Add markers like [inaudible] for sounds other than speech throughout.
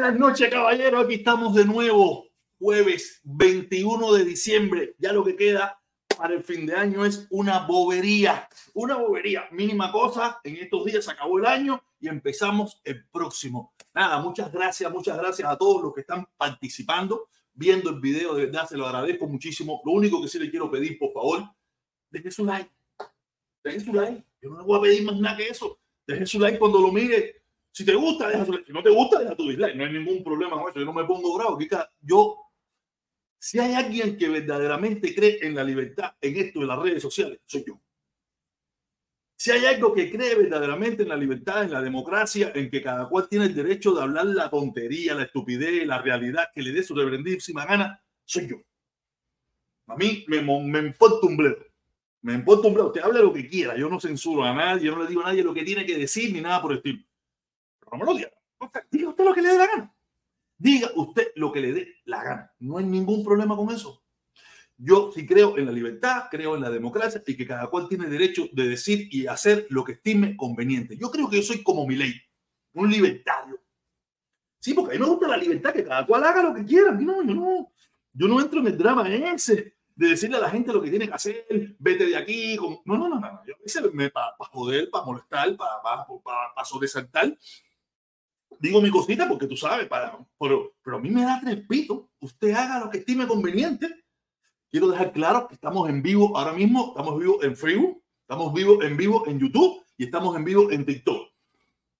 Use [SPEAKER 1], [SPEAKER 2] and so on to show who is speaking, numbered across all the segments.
[SPEAKER 1] buenas noches, caballero. Aquí estamos de nuevo, jueves 21 de diciembre. Ya lo que queda para el fin de año es una bobería, una bobería, mínima cosa. En estos días acabó el año y empezamos el próximo. Nada, muchas gracias, muchas gracias a todos los que están participando, viendo el video. De verdad, se lo agradezco muchísimo. Lo único que sí le quiero pedir, por favor, deje su like. Deje su like. Yo no le voy a pedir más nada que eso. Deje su like cuando lo mire si te gusta, deja tu Si no te gusta, deja tu dislike. No hay ningún problema con eso. Yo no me pongo bravo. Yo, si hay alguien que verdaderamente cree en la libertad, en esto de las redes sociales, soy yo. Si hay algo que cree verdaderamente en la libertad, en la democracia, en que cada cual tiene el derecho de hablar la tontería, la estupidez, la realidad que le dé su reverendísima gana, soy yo. A mí me, me importa un bledo. Me importa un bledo. Usted habla lo que quiera. Yo no censuro a nadie. Yo no le digo a nadie lo que tiene que decir ni nada por el estilo no me lo diga. Diga usted lo que le dé la gana. Diga usted lo que le dé la gana. No hay ningún problema con eso. Yo sí creo en la libertad, creo en la democracia y que cada cual tiene derecho de decir y hacer lo que estime conveniente. Yo creo que yo soy como mi ley, un libertario. Sí, porque a mí me gusta la libertad, que cada cual haga lo que quiera. No, yo no, yo no entro en el drama ese de decirle a la gente lo que tiene que hacer, vete de aquí. No, no, no, no. Yo para joder, para molestar, para, para, para, para sobresaltar digo mi cosita porque tú sabes, para, pero, pero a mí me da repito, usted haga lo que estime conveniente. Quiero dejar claro que estamos en vivo ahora mismo, estamos vivos en Facebook, estamos vivos en vivo en YouTube y estamos en vivo en TikTok.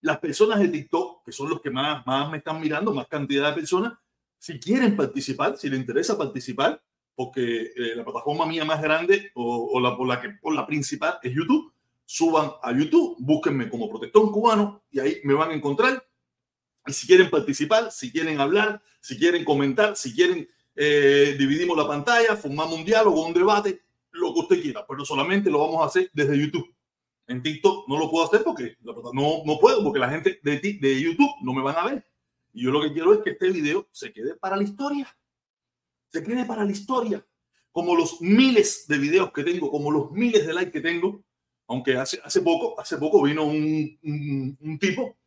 [SPEAKER 1] Las personas de TikTok que son los que más, más me están mirando, más cantidad de personas, si quieren participar, si les interesa participar, porque eh, la plataforma mía más grande o, la, por la, que, por la principal es YouTube, suban a YouTube, búsquenme como Protector Cubano y ahí me van a encontrar. Y si quieren participar, si quieren hablar, si quieren comentar, si quieren, eh, dividimos la pantalla, formamos un diálogo, un debate, lo que usted quiera, pero solamente lo vamos a hacer desde YouTube. En TikTok no lo puedo hacer porque no, no puedo, porque la gente de, de YouTube no me van a ver. Y yo lo que quiero es que este video se quede para la historia. Se quede para la historia. Como los miles de videos que tengo, como los miles de likes que tengo. Aunque hace, hace poco, hace poco vino un, un, un tipo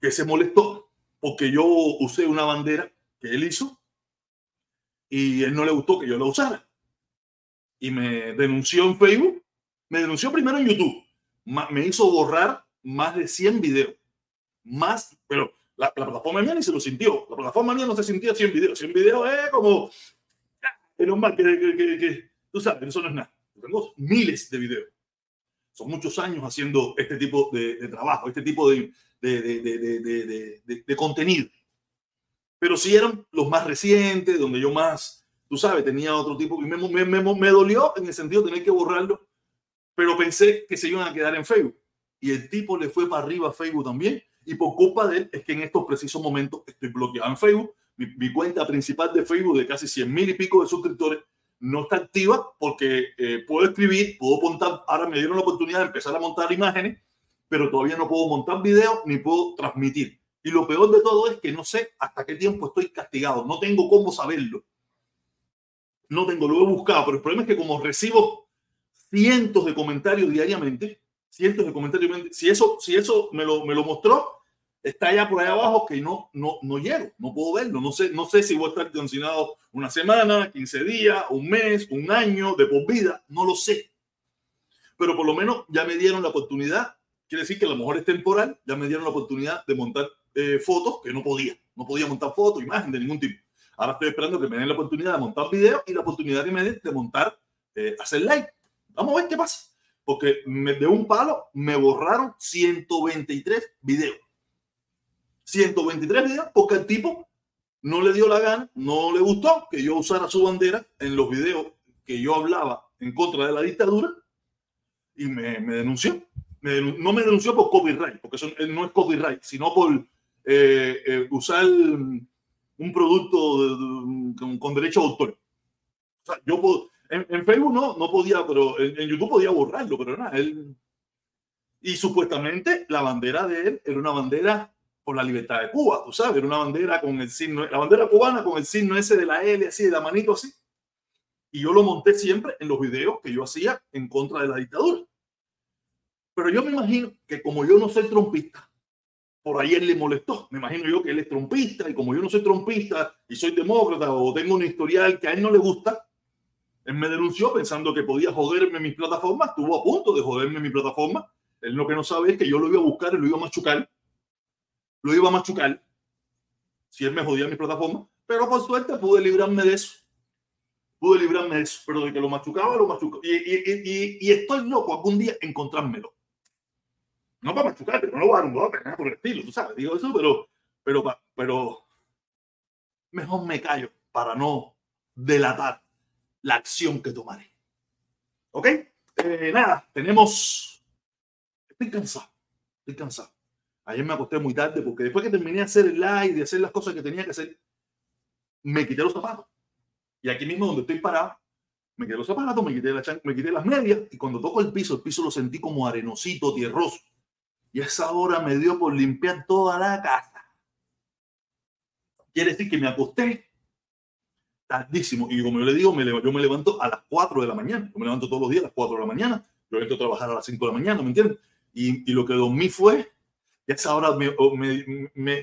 [SPEAKER 1] que se molestó porque yo usé una bandera que él hizo y él no le gustó que yo la usara. Y me denunció en Facebook me denunció primero en YouTube. Me hizo borrar más de 100 videos. Más, pero la, plataforma mía ni se lo sintió. La plataforma mía no se sentía 100 videos. 100 videos es como. Es normal que, que, que, tú sabes, eso no es nada. Tengo miles de videos. Son muchos años haciendo este tipo de, trabajo, este tipo de, de, contenido. Pero sí eran los más recientes, donde yo más, tú sabes, tenía otro tipo. Y me, me, me, me dolió en el sentido de tener que borrarlo pero pensé que se iban a quedar en Facebook. Y el tipo le fue para arriba a Facebook también. Y por culpa de él es que en estos precisos momentos estoy bloqueado en Facebook. Mi, cuenta principal de Facebook de casi 100 mil y pico de suscriptores no está activa porque eh, puedo escribir, puedo montar, ahora me dieron la oportunidad de empezar a montar imágenes, pero todavía no puedo montar videos ni puedo transmitir. Y lo peor de todo es que no sé hasta qué tiempo estoy castigado, no tengo cómo saberlo. No tengo, lo he buscado, pero el problema es que como recibo cientos de comentarios diariamente, cientos de comentarios Si eso, si eso me lo, me lo mostró, está allá por ahí abajo que no, no, no llego, no puedo verlo. No sé, no sé si voy a estar condicionado una semana, 15 días, un mes, un año, de por vida, no lo sé. Pero por lo menos ya me dieron la oportunidad, quiere decir que a lo mejor es temporal, ya me dieron la oportunidad de montar eh, fotos que no podía. No podía montar fotos, imagen de ningún tipo. Ahora estoy esperando que me den la oportunidad de montar videos y la oportunidad que me den de montar, eh, hacer live Vamos a ver qué pasa. Porque de un palo me borraron 123 videos. 123 videos porque el tipo no le dio la gana, no le gustó que yo usara su bandera en los videos que yo hablaba en contra de la dictadura y me, denunció. no me denunció por copyright, porque eso no es copyright, sino por eh, eh, usar un producto con, derecho a autor. Yo en, Facebook no, no podía, pero en, YouTube podía borrarlo, pero nada, él... Y supuestamente la bandera de él era una bandera por la libertad de Cuba, tú sabes, era una bandera con el signo, la bandera cubana con el signo ese de la L, así, de la manito así. Y yo lo monté siempre en los videos que yo hacía en contra de la dictadura. Pero yo me imagino que como yo no soy trompista, por ahí él le molestó. Me imagino yo que él es trompista y como yo no soy trompista y soy demócrata o tengo un historial que a él no le gusta, él me denunció pensando que podía joderme mi plataforma, estuvo a punto de joderme mi plataforma. Él lo que no sabe es que yo lo iba a buscar y lo iba a machucar. Lo iba a machucar si él me jodía mi plataforma. Pero por suerte pude librarme de eso. Pude librarme de eso. Pero de que lo machucaba, lo machucaba. Y, estoy loco algún día encontrármelo. No para machucarte, no lo voy a dar un golpe, nada por el estilo, tú sabes. Digo eso, pero, pero, pero mejor me callo para no delatar la acción que tomaré. ¿Ok? Eh, nada, tenemos... Estoy cansado, estoy cansado. Ayer me acosté muy tarde porque después que terminé de hacer el live, de hacer las cosas que tenía que hacer, me quité los zapatos. Y aquí mismo donde estoy parado, me quité los zapatos, me quité, la me quité las medias y cuando toco el piso, el piso lo sentí como arenosito, tierroso. Y a esa hora me dio por limpiar toda la casa. Quiere decir que me acosté tardísimo. Y como yo le digo, me, yo me levanto a las 4 de la mañana. Yo me levanto todos los días a las 4 de la mañana. Yo entro a trabajar a las 5 de la mañana, ¿me entiendes? Y, y lo que dormí fue, ya esa hora me, me,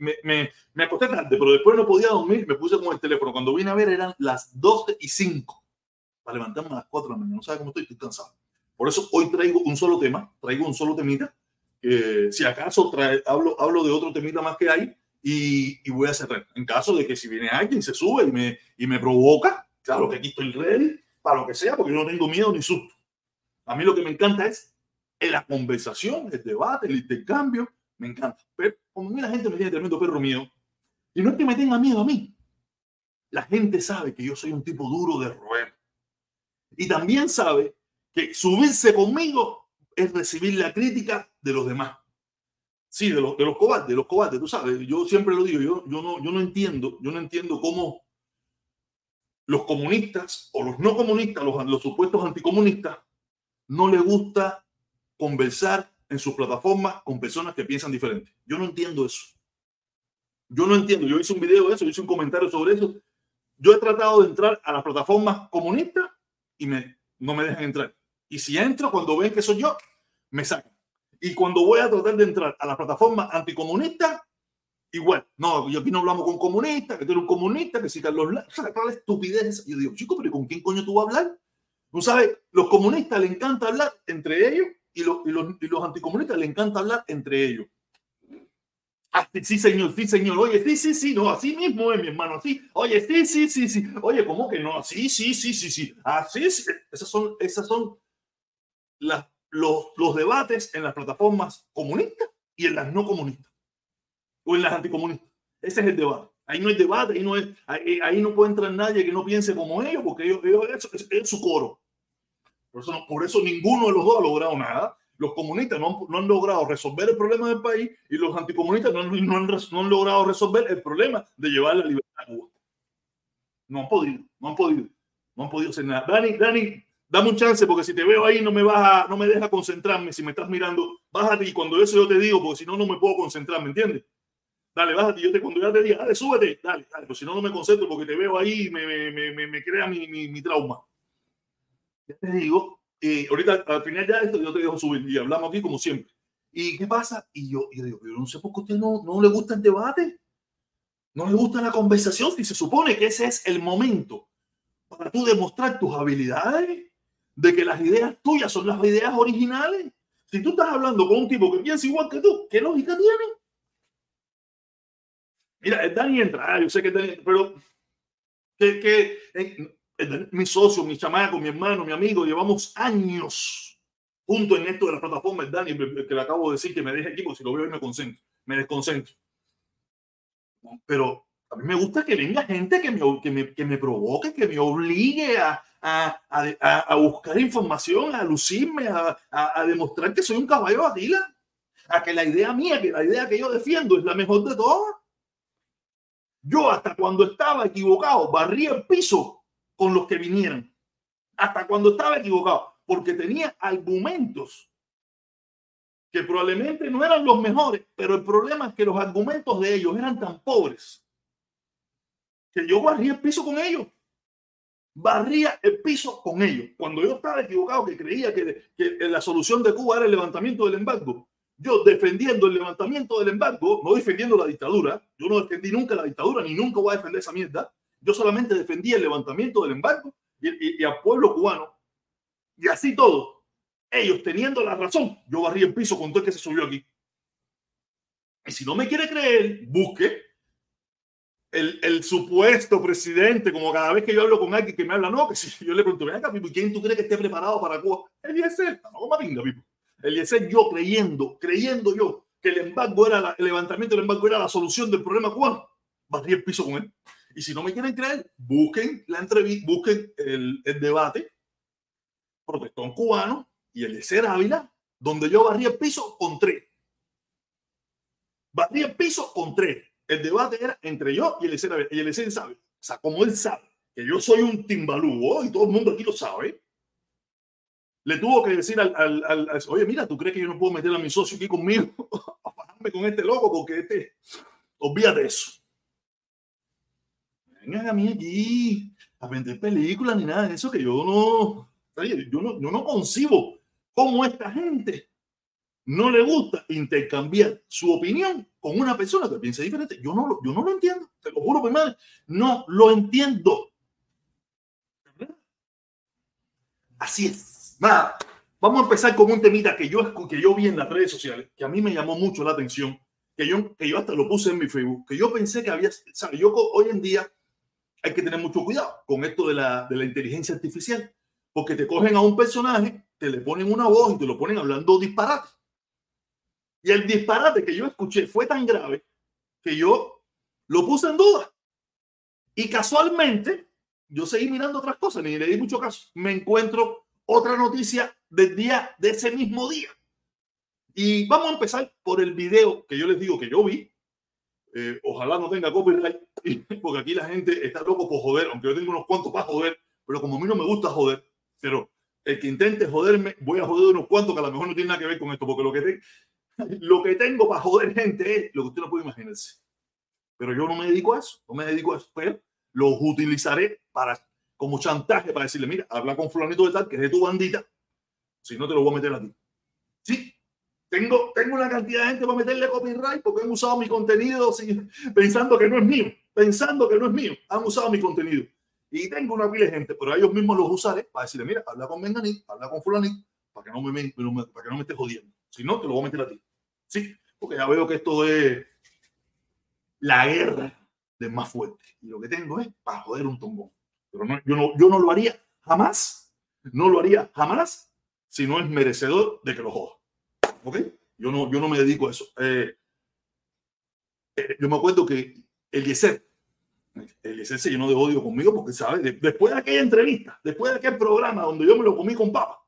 [SPEAKER 1] me, me, acosté tarde, pero después no podía dormir, me puse con el teléfono. Cuando vine a ver eran las 12 y 5 para levantarme a las 4 de la mañana. No sabes cómo estoy, estoy cansado. Por eso hoy traigo un solo tema, traigo un solo temita. Que si acaso trae, hablo, hablo de otro temita más que hay, y, voy a cerrar. En caso de que si viene alguien, se sube y me, y me provoca, claro que aquí estoy ready para lo que sea, porque yo no tengo miedo ni susto. A mí lo que me encanta es la conversación, el debate, el intercambio, me encanta. Pero a mí la gente me tiene tremendo perro mío, y no es que me tenga miedo a mí, la gente sabe que yo soy un tipo duro de roer. Y también sabe que subirse conmigo es recibir la crítica de los demás. Sí, de los, de los cobardes, de los cobardes, tú sabes, yo siempre lo digo, yo, yo, no, yo no entiendo, yo no entiendo cómo los comunistas o los no comunistas, los, los supuestos anticomunistas, no les gusta conversar en sus plataformas con personas que piensan diferente. Yo no entiendo eso. Yo no entiendo. Yo hice un video de eso, hice un comentario sobre eso. Yo he tratado de entrar a las plataformas comunistas y me, no me dejan entrar. Y si entro, cuando ven que soy yo, me sacan. Y cuando voy a tratar de entrar a la plataforma anticomunista, igual. No, yo aquí no hablamos con comunistas, que tú eres un comunista, que si Carlos o sea, la estupidez. Yo digo, chico, pero ¿con quién coño tú vas a hablar? Tú sabes, los comunistas les encanta hablar entre ellos y los, y los, y los anticomunistas les encanta hablar entre ellos. Ah, sí, señor, sí, señor. Oye, sí, sí, sí, no, así mismo es, mi hermano, así. Oye, sí, sí, sí, sí. Oye, ¿cómo que no? Sí, sí, sí, sí, sí. Así, sí. Esas son, esas son las, los, los debates en las plataformas comunistas y en las no comunistas. O en las anticomunistas. Ese es el debate. Ahí no hay debate, ahí no, es, ahí, ahí no puede entrar nadie que no piense como ellos, porque ellos, ellos es, es, su coro. Por eso, ninguno de los dos ha logrado nada los comunistas no han, logrado resolver el problema del país y los anticomunistas no, han, logrado resolver el problema de llevar la libertad a Cuba. No han podido, no han podido, no han podido hacer nada. Dani, Dani, dame un chance porque si te veo ahí no me vas a, no me deja concentrarme. Si me estás mirando, bájate y cuando eso yo te digo, porque si no, no me puedo concentrar, ¿me entiendes? Dale, bájate. Yo te, cuando ya te diga, dale, súbete, dale, dale, pues si no, no me concentro porque te veo ahí y me, me, me, me crea mi, mi, mi trauma. Ya te digo, y ahorita al final ya esto yo te dejo subir y hablamos aquí como siempre. ¿Y qué pasa? Y yo, yo digo, yo no sé por qué a usted no, no le gusta el debate, no le gusta la conversación, si se supone que ese es el momento para tú demostrar tus habilidades, de que las ideas tuyas son las ideas originales. Si tú estás hablando con un tipo que piensa igual que tú, ¿qué lógica tiene? Mira, Dani entra, ah, yo sé que pero que, eh, mi socio, mi chamaco, mi hermano, mi amigo, llevamos años juntos en esto de la plataforma, el Dani, que le acabo de decir que me deje aquí, porque si lo veo y me concentro, me desconcentro. Pero a mí me gusta que venga gente que me, que me, que me provoque, que me obligue a, a, a, a buscar información, a lucirme, a, demostrar que soy un caballo de Atila, a que la idea mía, que la idea que yo defiendo es la mejor de todas. Yo hasta cuando estaba equivocado, barría el piso con los que vinieran, hasta cuando estaba equivocado, porque tenía argumentos que probablemente no eran los mejores, pero el problema es que los argumentos de ellos eran tan pobres que yo barría el piso con ellos. Barría el piso con ellos. Cuando yo estaba equivocado, que creía que, que la solución de Cuba era el levantamiento del embargo, yo defendiendo el levantamiento del embargo, no defendiendo la dictadura, yo no defendí nunca la dictadura, ni nunca voy a defender esa mierda, yo solamente defendía el levantamiento del embargo y, y, al pueblo cubano. Y así todo, ellos teniendo la razón, yo barrí el piso con todo el que se subió aquí. Y si no me quiere creer, busque el, el, supuesto presidente, como cada vez que yo hablo con alguien que me habla, no, que si yo le pregunto, ven Pipo, ¿quién tú crees que esté preparado para Cuba? Eliezer, no como pinga, Pipo. Eliezer, yo creyendo, creyendo yo que el embargo era, la, el levantamiento del embargo era la solución del problema cubano, barrí el piso con él. Y si no me quieren creer, busquen la entrevista, busquen el, el debate protestón cubano y el de Ávila, donde yo barrí el piso con tres. Barrí el piso con tres. El debate era entre yo y el Ávila. Y el sabe, o sea, como él sabe que yo soy un timbalúo y todo el mundo aquí lo sabe, le tuvo que decir al, al, al, al, oye, mira, ¿tú crees que yo no puedo meter a mi socio aquí conmigo [laughs] a bajarme con este loco? Porque este, olvídate eso vengan a mí aquí a vender películas ni nada de eso, que yo no, yo no, yo no concibo cómo esta gente no le gusta intercambiar su opinión con una persona que piensa diferente. Yo no, yo no lo entiendo, te lo juro, mi madre, no lo entiendo. Así es. Nada, vamos a empezar con un temita que yo, que yo vi en las redes sociales, que a mí me llamó mucho la atención, que yo, que yo hasta lo puse en mi Facebook, que yo pensé que había, ¿sabes? Yo hoy en día hay que tener mucho cuidado con esto de la, de la inteligencia artificial, porque te cogen a un personaje, te le ponen una voz y te lo ponen hablando disparate. Y el disparate que yo escuché fue tan grave que yo lo puse en duda. Y casualmente, yo seguí mirando otras cosas, ni le di mucho caso. Me encuentro otra noticia del día de ese mismo día. Y vamos a empezar por el video que yo les digo que yo vi. Eh, ojalá no tenga copyright, [laughs] porque aquí la gente está loco por joder, aunque yo tengo unos cuantos para joder, pero como a mí no me gusta joder, pero el que intente joderme, voy a joder unos cuantos que a lo mejor no tiene nada que ver con esto, porque lo que, [laughs] lo que tengo para joder gente es lo que usted no puede imaginarse. Pero yo no me dedico a eso, no me dedico a eso, pero los utilizaré para como chantaje para decirle, mira, habla con fulanito de tal, que es de tu bandita, si no te lo voy a meter a ti. Sí, tengo, tengo una cantidad de gente para meterle copyright porque han usado mi contenido [laughs] pensando que no es mío, pensando que no es mío, han usado mi contenido. Y tengo una pila de gente, pero ellos mismos los usaré para decirle, mira, habla con Menganit, habla con fulanito, para que no me, para que no me estés jodiendo. Si no, te lo voy a meter a ti. Sí, porque ya veo que esto es la guerra de más fuerte. Y lo que tengo es para joder un tombón. Pero no, yo, no, yo no lo haría jamás, no lo haría jamás si no es merecedor de que lo joda. ¿Ok? Yo no, yo no me dedico a eso. Eh, eh, yo me acuerdo que el Yeser, el Yeser se llenó de odio conmigo porque, ¿sabes? Después de aquella entrevista, después de aquel programa donde yo me lo comí con papa,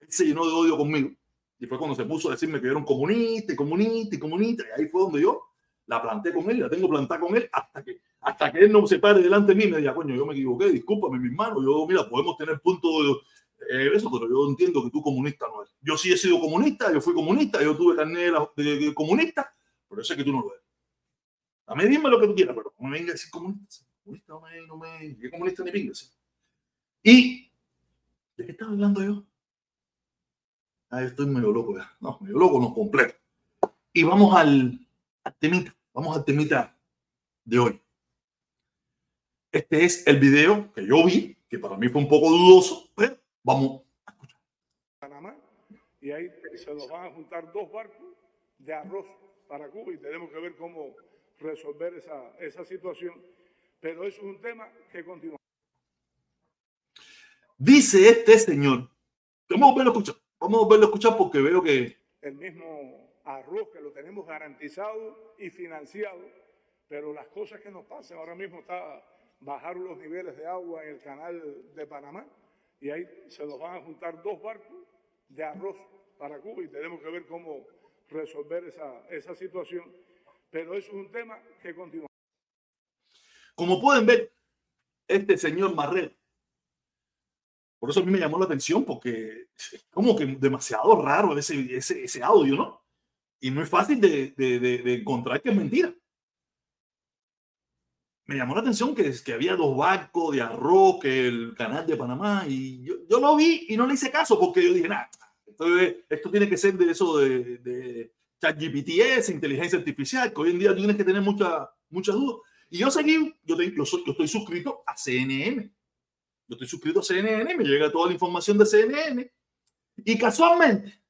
[SPEAKER 1] él se llenó de odio conmigo. Y fue cuando se puso a decirme que era un comunista y comunista y comunista. Y ahí fue donde yo la planté con él, la tengo plantada con él hasta que, hasta que él no se pare delante de mí y me diga, coño, yo me equivoqué, discúlpame, mi hermano. Yo, mira, podemos tener punto de eh, eso, pero yo entiendo que tú comunista no eres. Yo sí he sido comunista, yo fui comunista, yo tuve carnet de, comunista, pero yo sé que tú no lo eres. A mí dime lo que tú quieras, pero no me vengas a decir comunista. Comunista no me, no me, ¿qué comunista ni vengas. Y, ¿de qué estaba hablando yo? Ah, estoy medio loco ya. No, medio loco, no, completo. Y vamos al, al temita, vamos al temita de hoy. Este es el video que yo vi, que para mí fue un poco dudoso, pero vamos a escuchar.
[SPEAKER 2] Panamá, y ahí se nos van a juntar dos barcos de arroz para Cuba y tenemos que ver cómo resolver esa, esa situación. Pero eso es un tema que continúa.
[SPEAKER 1] Dice este señor, vamos a verlo escuchar, vamos a verlo escuchar porque veo que...
[SPEAKER 2] El mismo arroz que lo tenemos garantizado y financiado, pero las cosas que nos pasan ahora mismo está bajar los niveles de agua en el canal de Panamá y ahí se nos van a juntar dos barcos de arroz para Cuba y tenemos que ver cómo resolver esa, esa situación. Pero eso es un tema que continúa.
[SPEAKER 1] Como pueden ver, este señor Marrero, por eso a mí me llamó la atención, porque es como que demasiado raro ese, ese, audio, ¿no? Y no es fácil de, de, de, encontrar que es mentira. Me llamó la atención que, que había dos barcos de arroz, que el canal de Panamá, y yo, yo lo vi y no le hice caso porque yo dije, nada, esto, tiene que ser de eso de, de ChatGPT, inteligencia artificial, que hoy en día tienes que tener muchas muchas dudas. Y yo seguí, yo, yo, yo estoy suscrito a CNN. Yo estoy suscrito a CNN, me llega toda la información de CNN. Y casualmente,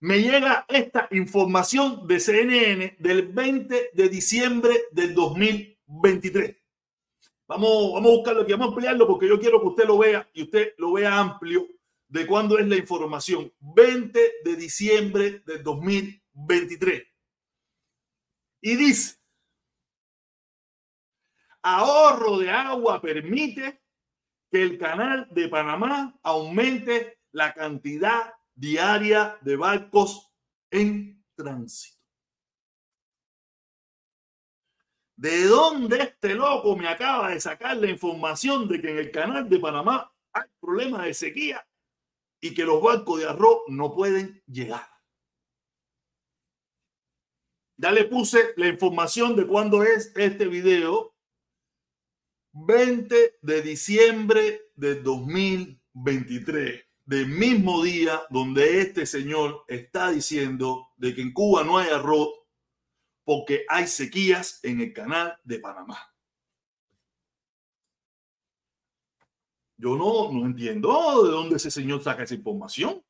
[SPEAKER 1] me llega esta información de CNN del 20 de diciembre del 2023. Vamos, vamos a buscarlo aquí, vamos a ampliarlo porque yo quiero que usted lo vea y usted lo vea amplio de cuándo es la información. 20 de diciembre del 2023. Y dice, ahorro de agua permite que el canal de Panamá aumente la cantidad diaria de barcos en tránsito. ¿De dónde este loco me acaba de sacar la información de que en el canal de Panamá hay problemas de sequía y que los barcos de arroz no pueden llegar? Ya le puse la información de cuándo es este video. 20 de diciembre de 2023 del mismo día donde este señor está diciendo de que en Cuba no hay arroz porque hay sequías en el canal de Panamá. Yo no, no entiendo de dónde ese señor saca esa información.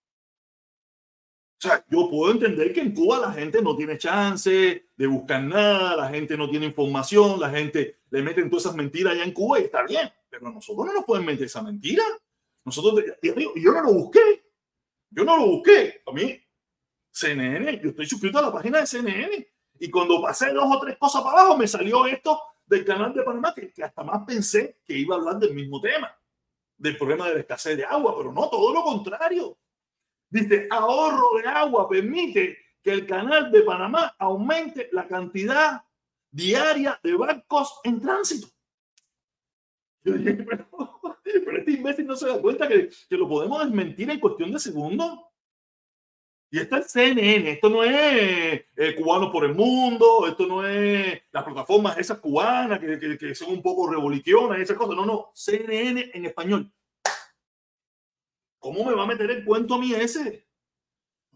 [SPEAKER 1] O sea, yo puedo entender que en Cuba la gente no tiene chance de buscar nada, la gente no tiene información, la gente le meten todas esas mentiras allá en Cuba y está bien, pero nosotros no nos pueden meter esa mentira. Nosotros, yo no lo busqué. Yo no lo busqué. A mí, CNN, yo estoy suscrito a la página de CNN. Y cuando pasé dos o tres cosas para abajo, me salió esto del canal de Panamá, que, que hasta más pensé que iba a hablar del mismo tema, del problema de la escasez de agua, pero no, todo lo contrario. Dice, ahorro de agua permite que el canal de Panamá aumente la cantidad diaria de barcos en tránsito. Yo dije, [laughs] pero, pero este imbécil no se da cuenta que, que lo podemos desmentir en cuestión de segundos. Y esto es CNN, esto no es eh, Cubanos por el Mundo, esto no es las plataformas esas cubanas que, que, que son un poco revoluciones y esas cosas. No, no, CNN en español. ¿Cómo me va a meter el cuento a mí ese?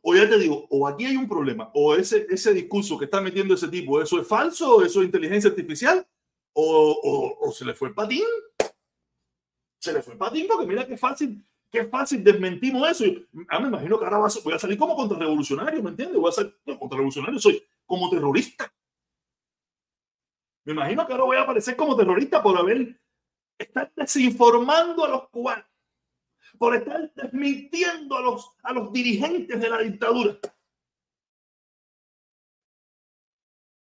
[SPEAKER 1] O ya te digo, o aquí hay un problema, o ese, ese discurso que está metiendo ese tipo, eso es falso, eso es inteligencia artificial, o, o, o se le fue el patín. Se le fue el patín porque mira qué fácil Qué fácil desmentimos eso. Ah, me imagino que ahora voy a salir como contrarrevolucionario, ¿me entiendes? Voy a salir no, contrarrevolucionario, soy como terrorista. Me imagino que ahora voy a aparecer como terrorista por haber estar desinformando a los cubanos, por estar desmintiendo a los, a los dirigentes de la dictadura.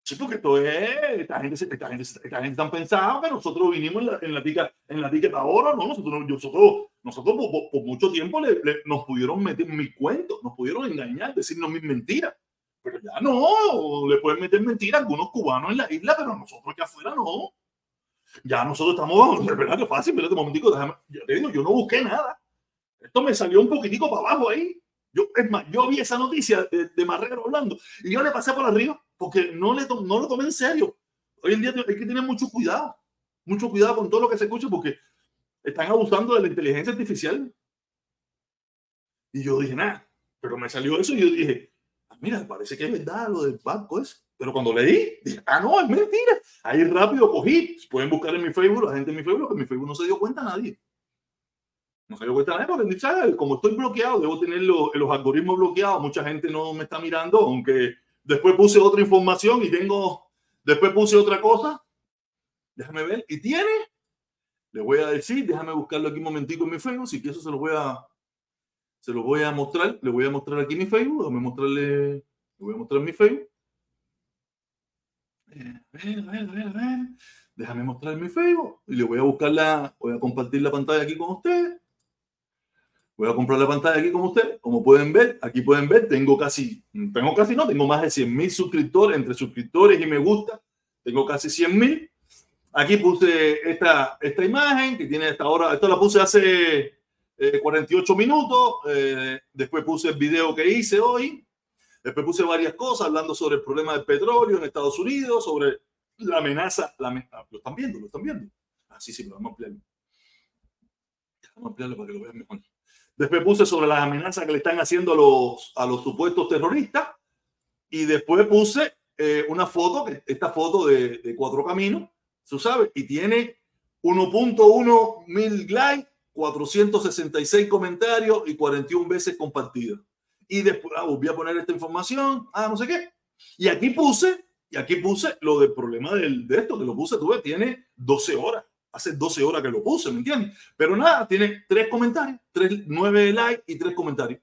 [SPEAKER 1] Sí, porque esto es, esta gente, esta gente, esta gente han pensado que nosotros vinimos en la, en la tica, en la ticket ahora, ¿no? Nosotros, nosotros, nosotros por, por mucho tiempo le, nos pudieron meter mis cuentos, nos pudieron engañar, decirnos mis mentiras. Pero ya no, le pueden meter mentiras a algunos cubanos en la isla, pero nosotros aquí afuera no. Ya nosotros estamos, de [laughs] verdad que fácil, pero ya te digo, yo no busqué nada. Esto me salió un poquitico para abajo ahí. Yo, es más, yo vi esa noticia de, de Marrero hablando y yo le pasé por arriba porque no, le no lo tomé en serio. Hoy en día hay que tener mucho cuidado, mucho cuidado con todo lo que se escucha porque están abusando de la inteligencia artificial. Y yo dije, nada, pero me salió eso y yo dije, ah, mira, parece que es verdad lo del banco es. Pero cuando leí, dije, ah, no, es mentira. Ahí rápido cogí, pueden buscar en mi Facebook, la gente en mi Facebook, que en mi Facebook no se dio cuenta nadie. No se dio cuenta nadie porque, ¿sabes? como estoy bloqueado, debo tener los, los algoritmos bloqueados, mucha gente no me está mirando, aunque Después puse otra información y tengo, después puse otra cosa. Déjame ver. ¿Y tiene? Le voy a decir, déjame buscarlo aquí un momentico en mi Facebook, si que eso se lo voy a, se lo voy a mostrar. Le voy a mostrar aquí mi Facebook. Déjame mostrarle, le voy a mostrar mi Facebook. Eh, a ver, a ver, a ver, a ver. Déjame mostrar mi Facebook y le voy a buscar la, voy a compartir la pantalla aquí con ustedes. Voy a comprar la pantalla aquí con ustedes. Como pueden ver, aquí pueden ver, tengo casi, tengo casi no, tengo más de 100 mil suscriptores entre suscriptores y me gusta. Tengo casi 100 mil. Aquí puse esta, esta imagen que tiene esta hora. Esto la puse hace eh, 48 minutos. Eh, después puse el video que hice hoy. Después puse varias cosas hablando sobre el problema del petróleo en Estados Unidos, sobre la amenaza. La, lo están viendo, lo están viendo. Así ah, sí, lo vamos a ampliar. Vamos a ampliarlo para que lo vean mejor. Después puse sobre las amenazas que le están haciendo a los, a los supuestos terroristas. Y después puse eh, una foto, esta foto de, de Cuatro Caminos, tú sabes, y tiene 1.1 mil likes, 466 comentarios y 41 veces compartidas. Y después ah, volví a poner esta información, ah, no sé qué. Y aquí puse, y aquí puse lo del problema del, de esto, que lo puse, tú ves, tiene 12 horas hace 12 horas que lo puse, ¿me entiendes? Pero nada, tiene tres comentarios, tres, nueve likes y tres comentarios.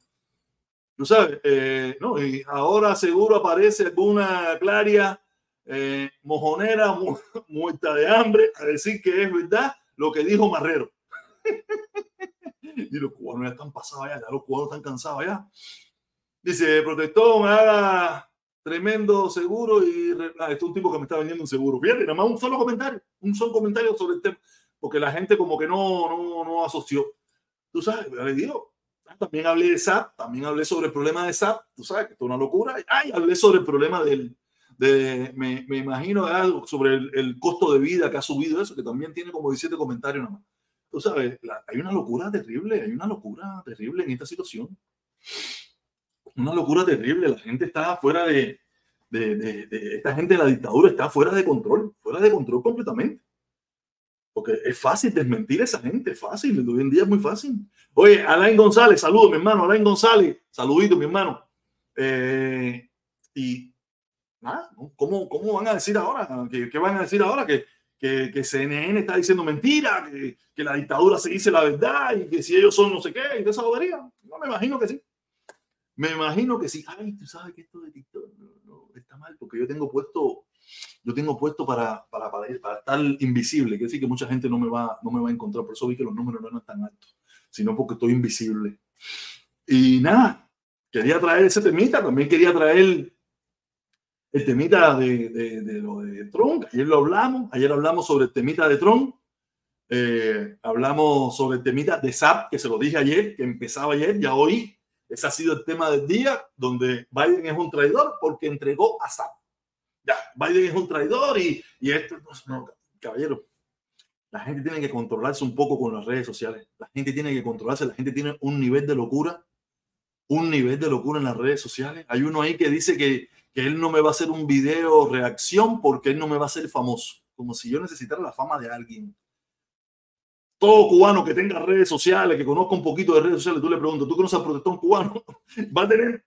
[SPEAKER 1] Tú sabes, eh, no, y ahora seguro aparece alguna claria eh, mojonera mu [laughs] muerta de hambre a decir que es verdad lo que dijo Marrero. [laughs] y los cubanos ya están pasados ya, ya los cubanos están cansados ya. Dice, protestón, haga tremendo seguro y ah, este es un tipo que me está vendiendo un seguro. Fíjate, nada más un solo comentario, un solo comentario sobre el tema, porque la gente como que no, no, no asoció. Tú sabes, le digo, ah, también hablé de SAP, también hablé sobre el problema de SAP, tú sabes que esto es una locura. Ay, hablé sobre el problema del, de, me, me imagino, algo sobre el, el, costo de vida que ha subido eso, que también tiene como 17 comentarios nada más. Tú sabes, la, hay una locura terrible, hay una locura terrible en esta situación una locura terrible. La gente está fuera de, de, de, de, esta gente de la dictadura está fuera de control, fuera de control completamente. Porque es fácil desmentir a esa gente, fácil, hoy en día es muy fácil. Oye, Alain González, saludo, mi hermano, Alain González, saludito, mi hermano. Eh, y ¿cómo, ¿cómo van a decir ahora? ¿Qué, van a decir ahora? Que, que, CNN está diciendo mentira, que, que, la dictadura se dice la verdad y que si ellos son no sé qué, y de esa. No me imagino que sí. Me imagino que sí. Ay, tú sabes que esto de TikTok está mal porque yo tengo puesto, yo tengo puesto para, para, para, para estar invisible. Quiere decir que mucha gente no me, va, no me va a encontrar. Por eso vi que los números no eran tan altos, sino porque estoy invisible. Y nada, quería traer ese temita. También quería traer el temita de, de, de lo de Trump. Ayer lo hablamos. Ayer hablamos sobre el temita de Trump. Eh, hablamos sobre el temita de SAP, que se lo dije ayer, que empezaba ayer, ya hoy ese ha sido el tema del día, donde Biden es un traidor porque entregó a SAP. Ya, Biden es un traidor y, y esto, no, caballero, la gente tiene que controlarse un poco con las redes sociales. La gente tiene que controlarse, la gente tiene un nivel de locura, un nivel de locura en las redes sociales. Hay uno ahí que dice que, que él no me va a hacer un video reacción porque él no me va a hacer famoso, como si yo necesitara la fama de alguien todo cubano que tenga redes sociales, que conozca un poquito de redes sociales, tú le preguntas, ¿tú conoces al protector cubano? [laughs] Va a tener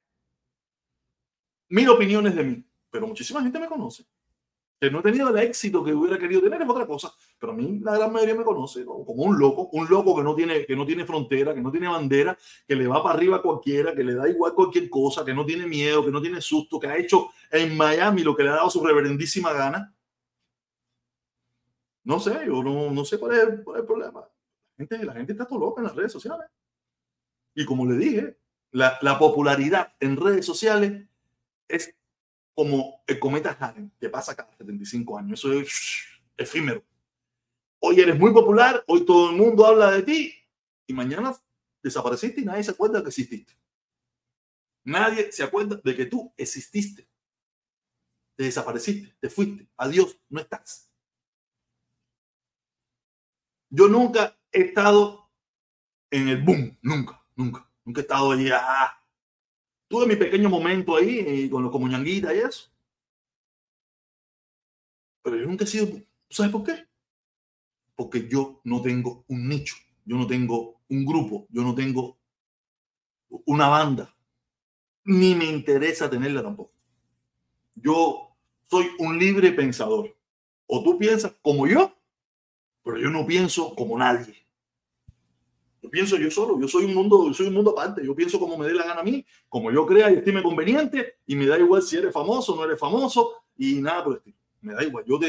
[SPEAKER 1] mil opiniones de mí, pero muchísima gente me conoce. Que no he tenido el éxito que hubiera querido tener es otra cosa, pero a mí la gran mayoría me conoce como un loco, un loco que no tiene que no tiene frontera, que no tiene bandera, que le va para arriba a cualquiera, que le da igual cualquier cosa, que no tiene miedo, que no tiene susto, que ha hecho en Miami lo que le ha dado su reverendísima gana no sé, yo no, no sé cuál es, el, problema. La gente, la gente está todo loca en las redes sociales. Y como le dije, la, la popularidad en redes sociales es como el cometa Halley, que pasa cada 75 años. Eso es efímero. Hoy eres muy popular, hoy todo el mundo habla de ti y mañana desapareciste y nadie se acuerda que exististe. Nadie se acuerda de que tú exististe. Te desapareciste, te fuiste, adiós, no estás. Yo nunca he estado en el boom, nunca, nunca, nunca he estado allí. Ah. Tuve mi pequeño momento ahí eh, con los comuñanguitas y eso. Pero yo nunca he sido, ¿sabes por qué? Porque yo no tengo un nicho, yo no tengo un grupo, yo no tengo una banda, ni me interesa tenerla tampoco. Yo soy un libre pensador. O tú piensas como yo, pero yo no pienso como nadie. Yo pienso yo solo, yo soy un mundo, yo soy un mundo aparte, yo pienso como me dé la gana a mí, como yo crea y estime conveniente, y me da igual si eres famoso o no eres famoso, y nada por el. Me da igual, yo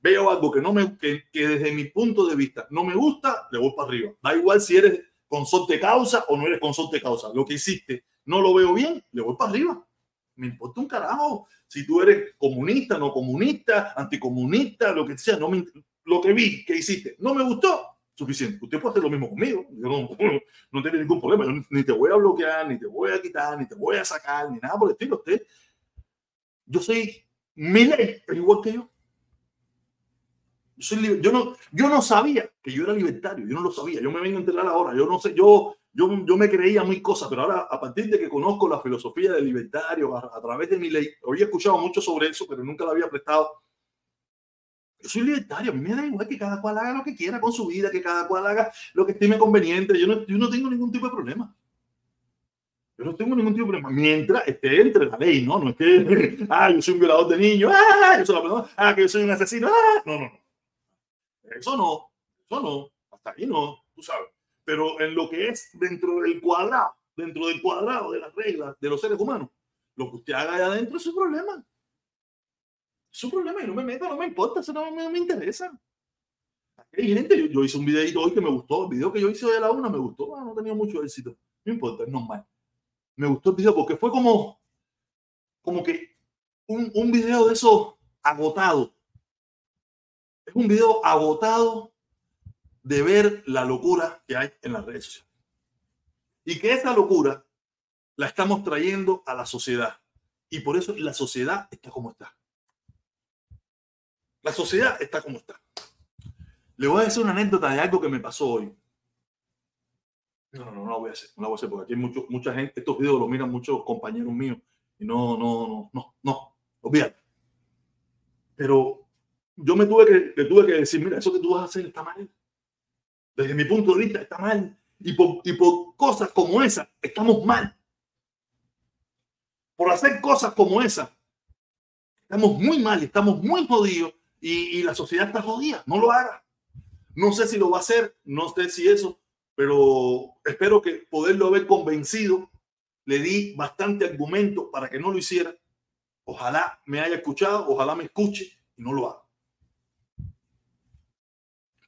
[SPEAKER 1] veo algo que, no me, que, que, desde mi punto de vista no me gusta, le voy para arriba. Da igual si eres consorte causa o no eres consorte causa. Lo que hiciste no lo veo bien, le voy para arriba. Me importa un carajo si tú eres comunista, no comunista, anticomunista, lo que sea, no me, lo que vi que hiciste no me gustó, suficiente. Usted puede hacer lo mismo conmigo. Yo no, [laughs] no tiene ningún problema. Yo ni te voy a bloquear, ni te voy a quitar, ni te voy a sacar, ni nada por el estilo. Usted, yo soy mi ley, igual que yo. Yo, soy, yo, no, yo no sabía que yo era libertario, yo no lo sabía, yo me vengo a enterar ahora, yo no sé, yo, yo, yo me creía muy cosas, pero ahora a partir de que conozco la filosofía del libertario a, a través de mi ley, había escuchado mucho sobre eso, pero nunca la había prestado yo soy libertario, a mí me da igual que cada cual haga lo que quiera con su vida, que cada cual haga lo que estime conveniente. Yo no, yo no tengo ningún tipo de problema. Yo no tengo ningún tipo de problema. Mientras esté entre la ley, ¿no? No es que, [laughs] ah, yo soy un violador de niños, ah, yo soy la persona, ah, que yo soy un asesino, ah, no, no, no. Eso no, eso no, hasta ahí no, tú sabes. Pero en lo que es dentro del cuadrado, dentro del cuadrado de las reglas de los seres humanos, lo que usted haga allá adentro es su problema su problema y no me meta, no me importa, eso no me, interesa. Hay gente, yo, hice un videito hoy que me gustó, el video que yo hice hoy a la una me gustó, no, tenía mucho éxito, no importa, es normal. Me gustó el video porque fue como, como que un, un video de eso agotado. Es un video agotado de ver la locura que hay en las redes sociales. Y que esa locura la estamos trayendo a la sociedad. Y por eso la sociedad está como está. La sociedad está como está. Le voy a decir una anécdota de algo que me pasó hoy. No, no, no, no la voy a hacer, no la voy a hacer porque aquí hay mucha gente, estos videos los miran muchos compañeros míos y no, no, no, no, no, olvídate. Pero yo me tuve que, tuve que decir, mira, eso que tú vas a hacer está mal. Desde mi punto de vista está mal. Y por, y por cosas como esa, estamos mal. Por hacer cosas como esa, estamos muy mal, estamos muy jodidos y, la sociedad está jodida. No lo haga. No sé si lo va a hacer, no sé si eso, pero espero que poderlo haber convencido le di bastante argumento para que no lo hiciera. Ojalá me haya escuchado, ojalá me escuche y no lo haga.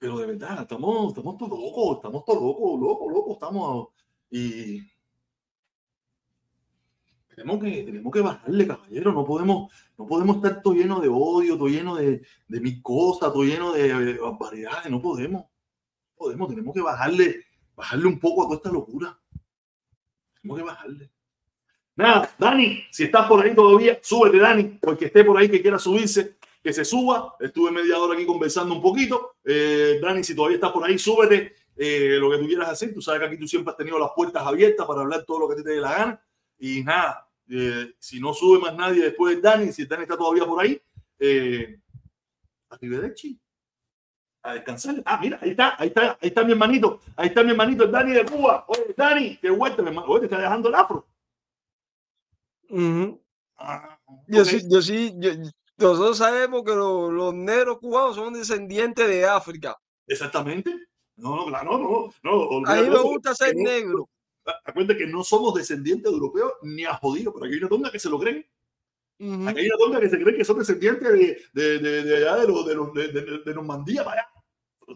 [SPEAKER 1] Pero de verdad, estamos, estamos todos locos, estamos todos locos, locos, locos, estamos y tenemos que, tenemos que bajarle, caballero. No podemos, no podemos estar todo lleno de odio, todo lleno de, de mil cosas, todo lleno de barbaridades. No podemos. podemos, tenemos que bajarle, bajarle un poco a toda esta locura. Tenemos que bajarle. Nada, Dani, si estás por ahí todavía, súbete, Dani, porque esté por ahí que quiera subirse, que se suba. Estuve media hora aquí conversando un poquito. Eh, Dani, si todavía estás por ahí, súbete eh, lo que tú quieras hacer. Tú sabes que aquí tú siempre has tenido las puertas abiertas para hablar todo lo que te dé la gana. Y nada, eh, si no sube más nadie después de Dani, si Dani está todavía por ahí, eh, arrivederci. A descansar. Ah, mira, ahí está, ahí está, ahí está mi hermanito, ahí está mi hermanito, el Dani de Cuba. Oye, Dani, qué vuelta, mi hermano. Oye, te está dejando el afro.
[SPEAKER 3] ah, Yo sí, yo sí, nosotros sabemos que los, los negros cubanos son descendientes de África.
[SPEAKER 1] Exactamente. No, no, claro, no, no.
[SPEAKER 3] A mí me gusta ser negro.
[SPEAKER 1] Acuérdate que no somos descendientes europeos ni a jodidos, pero aquí hay una tonga que se lo creen. Aquí hay una tonga que se cree que son descendientes de, de, de, de allá de, los, de, los, de, Normandía para allá.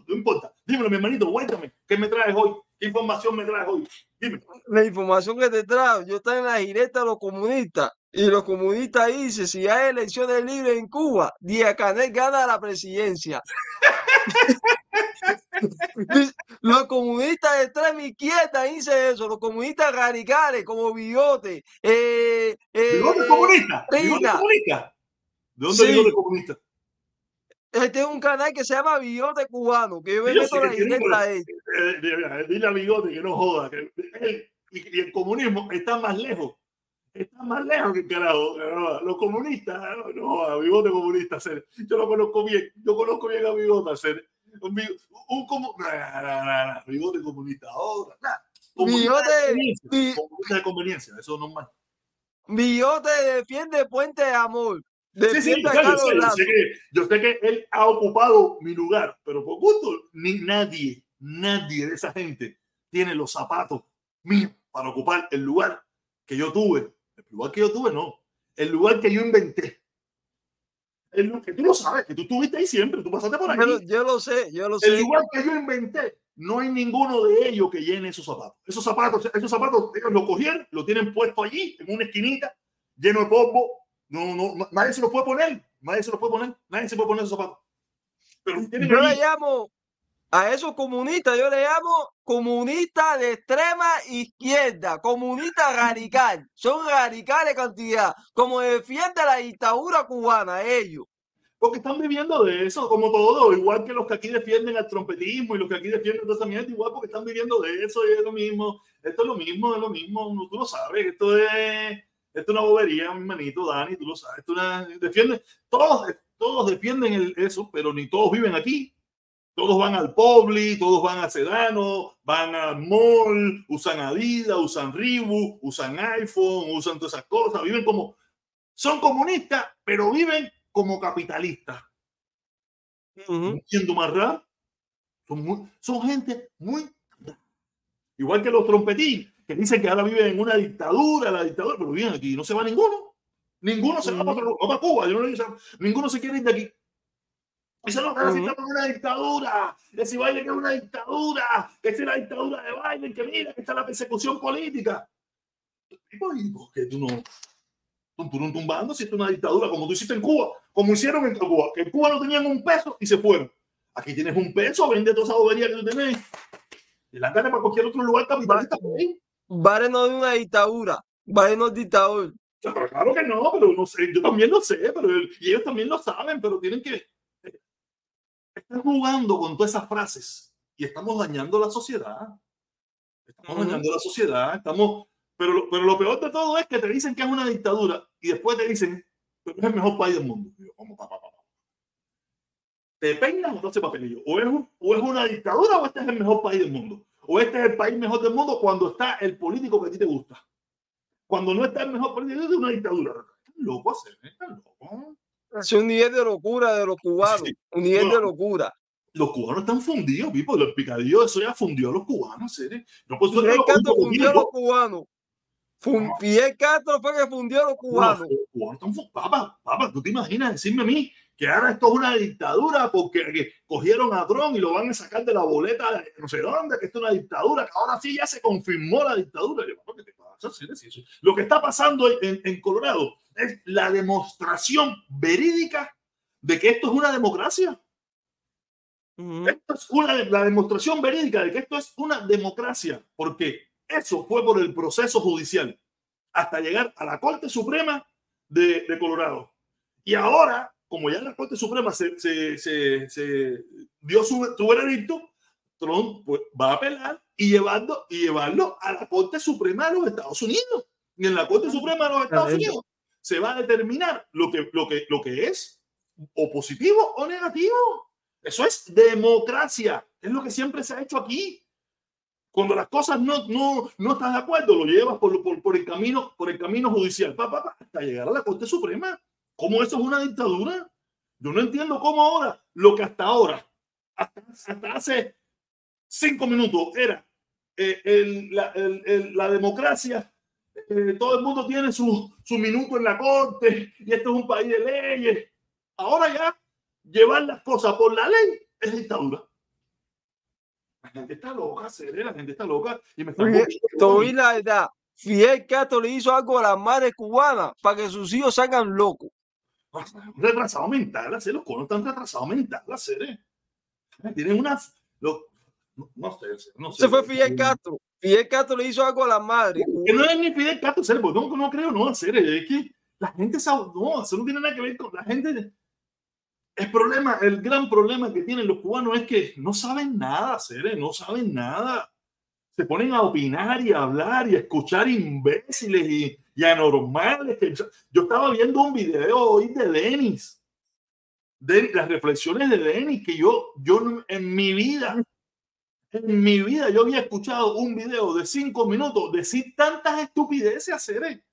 [SPEAKER 1] No importa. Dímelo, mi hermanito, cuéntame. ¿Qué me traes hoy? ¿Qué información me traes hoy? Dime.
[SPEAKER 3] La información que te traigo, yo estoy en la gireta de los comunistas. Y los comunistas dicen, si hay elecciones libres en Cuba, Díaz Canel gana la presidencia. [laughs] los comunistas de extrema izquierda dicen eso, los comunistas radicales como Bigote. Eh,
[SPEAKER 1] eh, ¿Bigote comunista? ¿Bigote comunista? ¿De dónde sí. Bigote comunista?
[SPEAKER 3] Este es un canal que se llama Bigote Cubano, que yo me meto la directa ahí.
[SPEAKER 1] Dile a Bigote que no joda, que él y, el comunismo está más lejos. Está más lejos que el carajo. Los comunistas, no, no Bigote comunista, yo lo conozco bien, yo conozco bien a Bigote, hacer un, un como, nah, nah, nah, bigote comunista ahora.
[SPEAKER 3] Bigote,
[SPEAKER 1] de comunista de conveniencia, eso no es más.
[SPEAKER 3] Bigote defiende Puente de Amor.
[SPEAKER 1] Sí, sí, yo, sé, yo, sé, yo, sé que, yo sé que él ha ocupado mi lugar, pero por gusto, ni nadie, nadie de esa gente tiene los zapatos míos para ocupar el lugar que yo tuve. El lugar que yo tuve, no. El lugar que yo inventé el, que tú lo sabes, que tú estuviste ahí siempre, tú pasaste por ahí.
[SPEAKER 3] Yo, yo lo sé, yo lo sé.
[SPEAKER 1] El lugar que yo inventé, no hay ninguno de ellos que llene esos zapatos. Esos zapatos, esos zapatos, ellos lo cogieron, lo tienen puesto allí, en una esquinita, lleno de polvo. No, no, nadie se los puede poner, nadie se los puede poner, nadie se puede poner esos zapatos.
[SPEAKER 3] Pero yo le llamo a esos comunistas, yo le llamo comunistas de extrema izquierda, comunistas radical. Son radicales cantidad, como defiende la dictadura cubana, ellos.
[SPEAKER 1] Porque están viviendo de eso, como todo, igual que los que aquí defienden al trompetismo y los que aquí defienden esa mierda, igual porque están viviendo de eso y es lo mismo. Esto es lo mismo, es lo mismo, tú lo sabes, esto es, esto es una bobería, mi hermanito Dani, tú lo sabes, todos, todos defienden el, eso, pero ni todos viven aquí. Todos van al Publi, todos van a Sedano, van al mall, usan Adidas, usan Reebok, usan iPhone, usan todas esas cosas, viven como, son comunistas, pero viven como capitalistas. Uh -huh. más raro. Son, muy, son gente muy igual que los trompetines, que dicen que ahora viven en una dictadura, la dictadura, pero viven aquí, no se va ninguno. Ninguno se va para, para Cuba, yo no, ninguno se quiere ir de aquí. Eso no está una dictadura, que si Biden es una dictadura, que es la dictadura de Biden, que mira, que está la persecución política. ¿Y por qué tú no? Tú no tumbando si es una dictadura, como tú hiciste en Cuba, como hicieron en Cuba, que en Cuba no tenían un peso y se fueron. Aquí tienes un peso, vende toda esa bobería que tú tenés. Y la gana para cualquier otro lugar capitalista.
[SPEAKER 3] Vale no es una dictadura, Vale no es dictador.
[SPEAKER 1] Claro que no, pero no sé, yo también lo sé, pero y ellos también lo saben, pero tienen que están jugando con todas esas frases y estamos dañando la sociedad. Estamos uh -huh. dañando la sociedad, estamos, pero, pero lo peor de todo es que te dicen que es una dictadura y después te dicen, pero es el mejor país del mundo. Yo, ¿cómo, papá, papá? ¿Te peinas o no papelillo? ¿O es, ¿O es una dictadura o este es el mejor país del mundo? ¿O este es el país mejor del mundo cuando está el político que a ti te gusta? Cuando no está el mejor político, es una dictadura. Están locos, están locos.
[SPEAKER 3] Es un nivel de locura de los cubanos, sí. un nivel no, de locura.
[SPEAKER 1] Los cubanos están fundidos, Pipo. El picadillo, eso ya fundió a los cubanos, ¿sí?
[SPEAKER 3] No, pues, ¿Y el canto fundió a los cubanos. Fidel Castro fue que fundió a los cubanos.
[SPEAKER 1] papá, papá, tú te imaginas decirme a mí que ahora esto es una dictadura porque cogieron a Trump y lo van a sacar de la boleta de no sé dónde, que esto es una dictadura, que ahora sí ya se confirmó la dictadura. Lo que está pasando en, en Colorado es la demostración verídica de que esto es una democracia. Esto es una, la demostración verídica de que esto es una democracia, porque eso fue por el proceso judicial hasta llegar a la Corte Suprema de, de Colorado. Y ahora como ya la Corte Suprema se, se, se, dio su, su, veredicto, Trump pues, va a apelar y, llevando, y llevarlo a la Corte Suprema de los Estados Unidos. Y en la Corte Suprema de los Estados Unidos se va a determinar lo que, lo que, lo que es o positivo o negativo. Eso es democracia. Es lo que siempre se ha hecho aquí. Cuando las cosas no, no, no están de acuerdo, lo llevas por, por, por, el, camino, por el camino judicial pa, pa, pa, hasta llegar a la Corte Suprema. ¿Cómo eso es una dictadura? Yo no entiendo cómo ahora, lo que hasta ahora, hasta, hace cinco minutos era eh, el, la, el, la, democracia, eh, todo el mundo tiene su, su minuto en la corte y esto es un país de leyes. Ahora ya llevar las cosas por la ley es dictadura. La gente está loca, serio, la gente está loca. Y me está
[SPEAKER 3] la verdad. Fidel Castro le hizo algo a las madres cubanas para que sus hijos salgan locos
[SPEAKER 1] retrasado mental, hacer los conos están retrasados mental. Eh. Tienen unas. No, sé, no sé.
[SPEAKER 3] Se fue Fidel Castro. Fidel Castro le hizo algo a la madre.
[SPEAKER 1] Que no es ni Fidel Castro, ser, no, no creo, no hacer. Es que la gente sabe, no, eso no tiene nada que ver con la gente. El problema, el gran problema que tienen los cubanos es que no saben nada, hacer, no saben nada. Se ponen a opinar y a hablar y a escuchar imbéciles y, y anormales. Yo estaba viendo un video hoy de Denis, de las reflexiones de Denis, que yo, yo en mi vida, en mi vida, yo había escuchado un video de cinco minutos decir tantas estupideces hacer.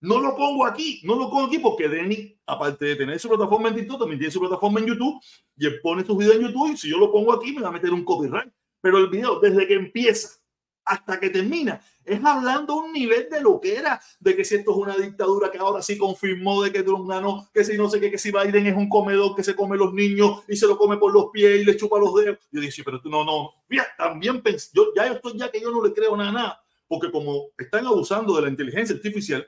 [SPEAKER 1] No lo pongo aquí, no lo pongo aquí porque Denis, aparte de tener su plataforma en TikTok, también tiene su plataforma en YouTube y él pone sus videos en YouTube y si yo lo pongo aquí me va a meter un copyright. Pero el video, desde que empieza hasta que termina. Es hablando un nivel de lo que era, de que si esto es una dictadura que ahora sí confirmó de que Trump ganó, que si no sé qué, que si Biden es un comedor que se come los niños y se lo come por los pies y le chupa los dedos. Yo dije, pero tú no, no. Mira, también pensé, yo ya estoy ya que yo no le creo nada, nada, porque como están abusando de la inteligencia artificial,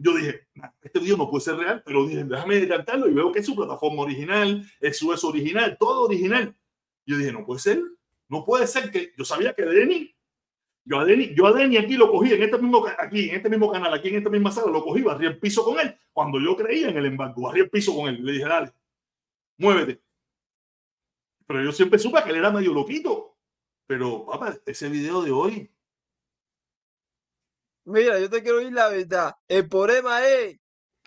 [SPEAKER 1] yo dije, este video no puede ser real, pero dije, déjame decantarlo y veo que es su plataforma original, es su es original, todo original. Yo dije, no puede ser, no puede ser que yo sabía que Denny yo a, Denny, yo a Denny aquí lo cogí en este mismo aquí en este mismo canal, aquí en esta misma sala, lo cogí, barrí el piso con él. Cuando yo creía en el embargo, barrí el piso con él. Le dije, dale, muévete. Pero yo siempre supe que él era medio loquito. Pero, papá, ese video de hoy.
[SPEAKER 3] Mira, yo te quiero decir la verdad. El problema es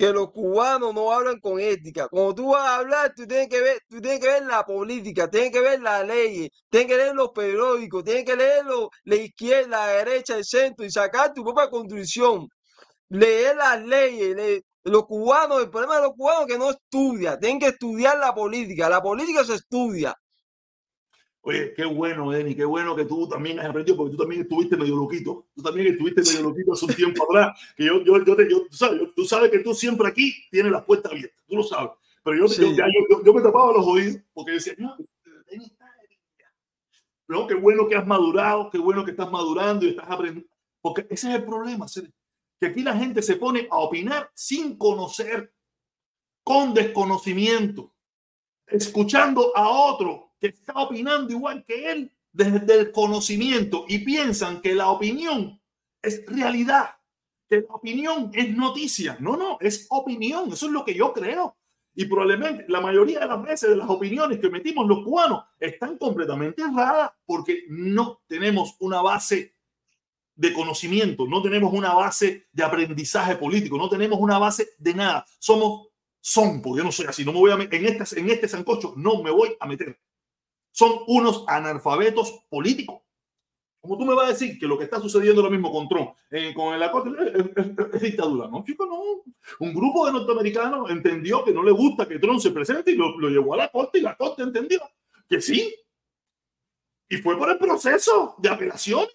[SPEAKER 3] que los cubanos no hablan con ética. Cuando tú vas a hablar, tú tienes que ver, tú tienes que ver la política, tienes que ver las leyes, tienes que leer los periódicos, tienes que leer la izquierda, la derecha, el centro y sacar tu propia constitución. Leer las leyes, los cubanos, el problema de los cubanos es que no estudian, tienen que estudiar la política. La política se estudia.
[SPEAKER 1] Oye, qué bueno, Denny, qué bueno que tú también has aprendido, porque tú también estuviste medio loquito. Tú también estuviste medio loquito hace un tiempo atrás. Que yo, yo, yo, te, yo tú, sabes, tú sabes que tú siempre aquí tienes las puertas abiertas, tú lo sabes. Pero yo, sí. yo, yo, me tapaba los oídos porque decía, no, Denny está no, qué bueno que has madurado, qué bueno que estás madurando y estás aprendiendo. Porque ese es el problema, que aquí la gente se pone a opinar sin conocer, con desconocimiento, escuchando a otro que está opinando igual que él desde el conocimiento y piensan que la opinión es realidad, que la opinión es noticia. No, no, es opinión. Eso es lo que yo creo. Y probablemente la mayoría de las veces de las opiniones que metimos los cubanos están completamente erradas porque no tenemos una base de conocimiento, no tenemos una base de aprendizaje político, no tenemos una base de nada. Somos son, porque yo no soy así, no me voy a en este, en este sancocho, no me voy a meter son unos analfabetos políticos. Como tú me vas a decir que lo que está sucediendo lo mismo con Trump, eh, con el acuerdo, es, dictadura. No, chico, no. Un grupo de norteamericanos entendió que no le gusta que Trump se presente y lo, lo llevó a la corte y la corte entendió que sí. Y fue por el proceso de apelación.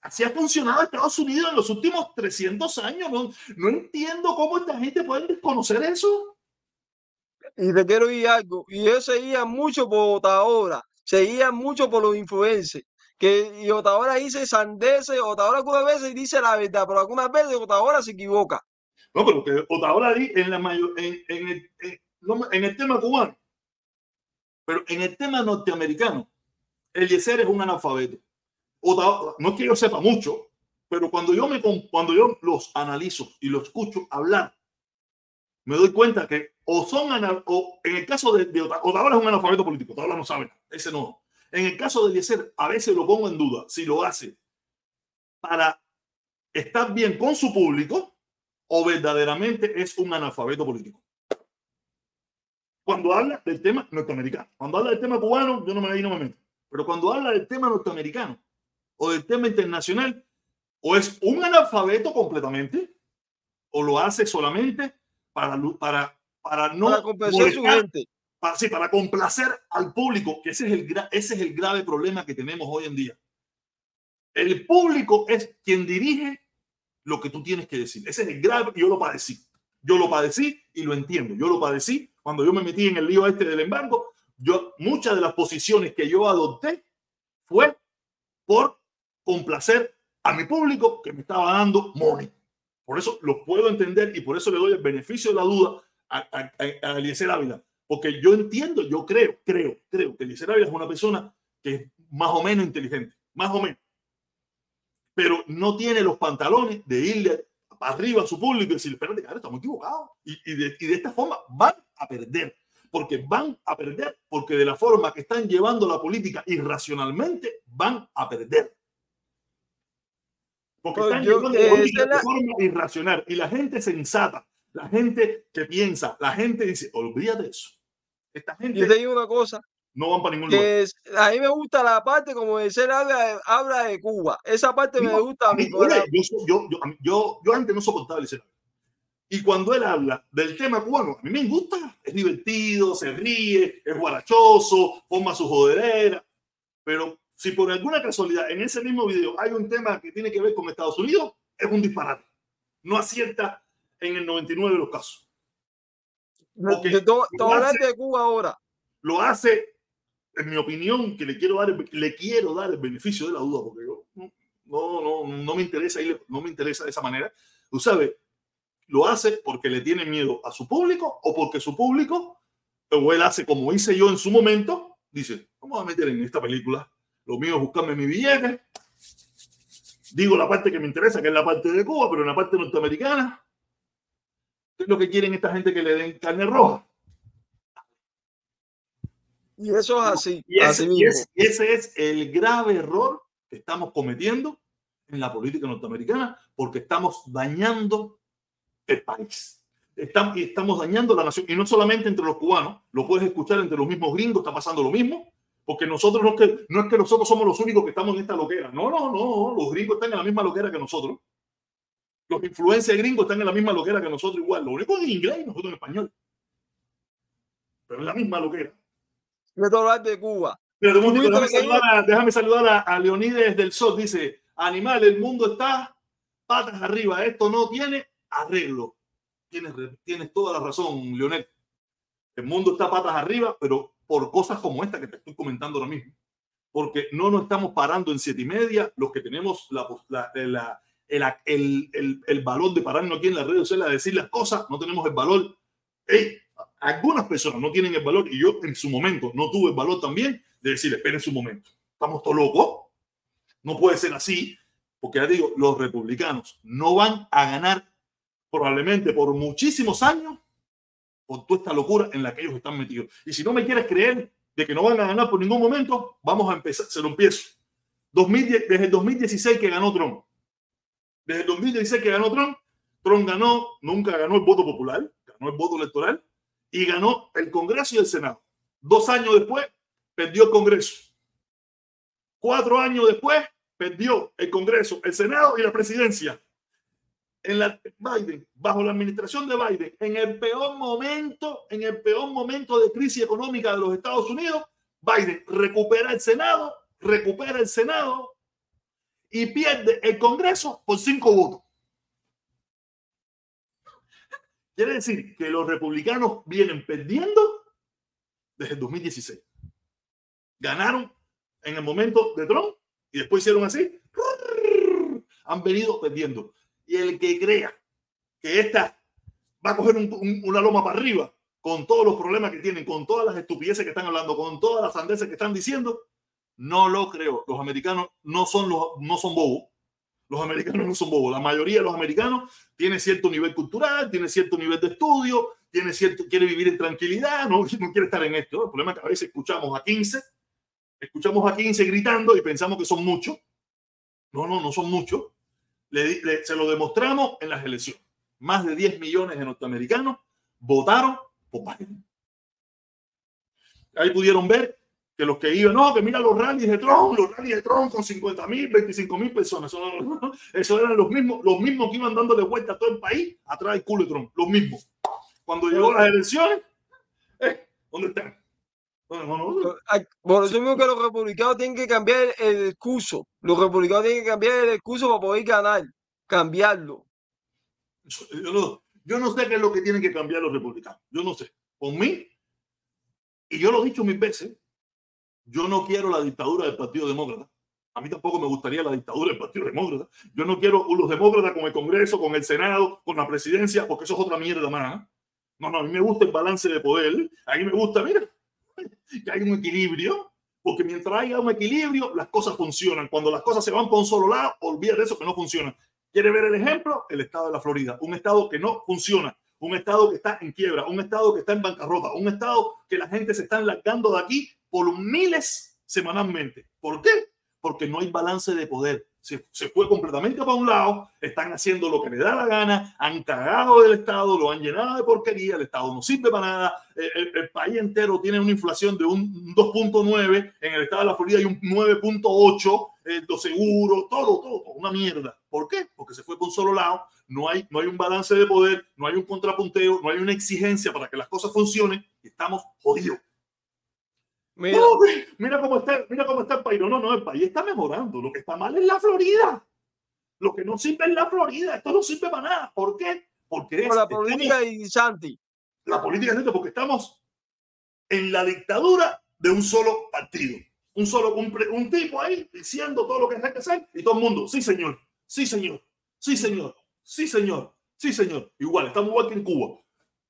[SPEAKER 1] Así ha funcionado Estados Unidos en los últimos 300 años. No, no entiendo cómo esta gente puede desconocer eso.
[SPEAKER 3] Y te quiero ir algo. Y ellos seguían mucho por Otaora, seguían mucho por los influencers. Que y Otaora dice sandeces, Otaora algunas veces dice la verdad, pero algunas veces Otaora se equivoca.
[SPEAKER 1] No, pero que Otaora en, la mayor, en, en, el, en, el tema cubano, pero en el tema norteamericano, Eliezer es un analfabeto no es que yo sepa mucho, pero cuando yo, me, cuando yo los analizo y los escucho hablar, me doy cuenta que o son, o en el caso de, de Otaola es un analfabeto político, Otaola no sabe, ese no. En el caso de Eliezer, a veces lo pongo en duda si lo hace para estar bien con su público o verdaderamente es un analfabeto político. Cuando habla del tema norteamericano, cuando habla del tema cubano, yo no me, ahí no me meto. Pero cuando habla del tema norteamericano, o del tema internacional, o es un analfabeto completamente, o lo hace solamente para, para, para no
[SPEAKER 3] para complacer su gente.
[SPEAKER 1] Para, sí, para complacer al público, que ese es, el, ese es el grave problema que tenemos hoy en día. El público es quien dirige lo que tú tienes que decir. Ese es el grave, yo lo padecí. Yo lo padecí y lo entiendo. Yo lo padecí cuando yo me metí en el lío este del embargo. Yo, muchas de las posiciones que yo adopté fue por complacer a mi público que me estaba dando money. Por eso lo puedo entender y por eso le doy el beneficio de la duda a, a, a Eliezer Ávila. Porque yo entiendo, yo creo, creo, creo que Eliezer Ávila es una persona que es más o menos inteligente, más o menos. Pero no tiene los pantalones de irle arriba a su público y decirle, espérate, cara, estamos equivocados. Y, y, de, y de esta forma van a perder porque van a perder, porque de la forma que están llevando la política irracionalmente, van a perder. Porque están yo, eh, de la... forma irracional. Y la gente sensata, la gente que piensa, la gente dice, olvídate de eso. Esta gente.
[SPEAKER 3] Yo te digo una cosa.
[SPEAKER 1] No van para ningún
[SPEAKER 3] lugar. Es, a mí me gusta la parte, como de ser habla, habla de Cuba. Esa parte no, me gusta a mí.
[SPEAKER 1] Yo, yo, yo, yo, yo, antes no soportaba el Y cuando él habla del tema cubano, a mí me gusta. Es divertido, se ríe, es guarachoso, forma su joderera. Pero si por alguna casualidad en ese mismo video hay un tema que tiene que ver con Estados Unidos, es un disparate. No acierta en el 99 de los casos.
[SPEAKER 3] Porque todo, de Cuba ahora.
[SPEAKER 1] Lo hace, en mi opinión, que le quiero dar le quiero dar el beneficio de la duda, porque yo no, no, no me interesa no me interesa de esa manera. Tú sabes, lo hace porque le tiene miedo a su público o porque su público, o él hace como hice yo en su momento, dice, vamos a meter en esta película lo mío es buscarme mi billete. Digo la parte que me interesa, que es la parte de Cuba, pero en la parte norteamericana, ¿qué es lo que quieren esta gente que le den carne roja?
[SPEAKER 3] Y eso es así.
[SPEAKER 1] Y ese, y ese es el grave error que estamos cometiendo en la política norteamericana porque estamos dañando el país. Estamos, estamos dañando la nación. Y no solamente entre los cubanos, lo puedes escuchar entre los mismos gringos, está pasando lo mismo. Porque nosotros no es, que, no es que nosotros somos los únicos que estamos en esta loquera. No, no, no. Los gringos están en la misma loquera que nosotros. Los influencers gringos están en la misma loquera que nosotros igual. Lo único es en inglés y nosotros en español. Pero es la misma loquera.
[SPEAKER 3] hablar de Cuba.
[SPEAKER 1] Pero déjame, saludar a, déjame saludar a, a Leonides del Sol. Dice, animal, el mundo está patas arriba. Esto no tiene arreglo. Tienes, tienes toda la razón, Leonel. El mundo está patas arriba, pero por cosas como esta que te estoy comentando ahora mismo. Porque no nos estamos parando en siete y media, los que tenemos la, la, el, el, el, el, valor de pararnos aquí en las redes sociales a decir las cosas, no tenemos el valor. Hey, algunas personas no tienen el valor y yo en su momento no tuve el valor también de decir, esperen su momento. Estamos todos locos. No puede ser así, porque ya digo, los republicanos no van a ganar probablemente por muchísimos años por toda esta locura en la que ellos están metidos. Y si no me quieres creer de que no van a ganar por ningún momento, vamos a empezar, se lo empiezo. 2010, desde el 2016 que ganó Trump. Desde el 2016 que ganó Trump, Trump ganó, nunca ganó el voto popular, ganó el voto electoral y ganó el Congreso y el Senado. Dos años después, perdió el Congreso. Cuatro años después, perdió el Congreso, el Senado y la presidencia en la Biden, bajo la administración de Biden, en el peor momento, en el peor momento de crisis económica de los Estados Unidos, Biden recupera el Senado, recupera el Senado y pierde el Congreso por cinco votos. Quiere decir que los republicanos vienen perdiendo desde el 2016. Ganaron en el momento de Trump y después hicieron así. Han venido perdiendo. Y el que crea que esta va a coger una loma para arriba con todos los problemas que tienen, con todas las estupideces que están hablando, con todas las sandeces que están diciendo, no lo creo. Los americanos no son, los, no son bobos. Los americanos no son bobos. La mayoría de los americanos tiene cierto nivel cultural, tiene cierto nivel de estudio, tiene cierto, quiere vivir en tranquilidad, no, [laughs] no quiere estar en esto. El problema es que a veces escuchamos a 15, escuchamos a 15 gritando y pensamos que son muchos. No, no, no son muchos. se lo demostramos en las elecciones. Más de 10 millones de norteamericanos votaron por Biden. Ahí pudieron ver que los que iban, no, que mira los rallies de Trump, los rallies de Trump con 50 mil, 25 mil personas. Eso, eran los mismos, los mismos que iban dándole vuelta a todo el país atrás del culo de Trump, los mismos. Cuando llegó las elecciones, eh, ¿dónde están?
[SPEAKER 3] Por eso mismo que los republicanos tienen que cambiar el discurso. Los republicanos tienen que cambiar el discurso para poder ganar, cambiarlo.
[SPEAKER 1] Yo no, yo no sé qué es lo que tienen que cambiar los republicanos. Yo no sé. Por mí, y yo lo he dicho mil veces, yo no quiero la dictadura del Partido Demócrata. A mí tampoco me gustaría la dictadura del Partido Demócrata. Yo no quiero los demócratas con el Congreso, con el Senado, con la presidencia, porque eso es otra mierda más. No, no, a mí me gusta el balance de poder. A mí me gusta, mira, [laughs] que hay un equilibrio, porque mientras haya un equilibrio, las cosas funcionan. Cuando las cosas se van por un solo lado, olvídate eso que no funciona. ¿Quiere ver el ejemplo? El estado de la Florida, un estado que no funciona, un estado que está en quiebra, un estado que está en bancarrota, un estado que la gente se está enlargando de aquí por miles semanalmente. ¿Por qué? Porque no hay balance de poder. Se, fue completamente para un lado, están haciendo lo que les da la gana, han cagado del Estado, lo han llenado de porquería, el Estado no sirve para nada, el, país entero tiene una inflación de un 2.9, en el Estado de la Florida hay un 9.8, eh, los seguros, todo, todo, una mierda. ¿Por qué? Porque se fue por un solo lado, no hay, no hay un balance de poder, no hay un contrapunteo, no hay una exigencia para que las cosas funcionen y estamos jodidos. Mira, cómo está, mira cómo está el país. No, no, no, el país está mejorando. Lo que está mal es la Florida. Lo que no sirve es la Florida. Esto no sirve para nada. ¿Por qué? Porque
[SPEAKER 3] es, la política de Santi.
[SPEAKER 1] La política de porque estamos en la dictadura de un solo partido. Un solo, un, un tipo ahí diciendo todo lo que hay que hacer y todo el mundo, sí señor, sí señor, sí señor, sí señor, sí señor. Igual, estamos igual que en Cuba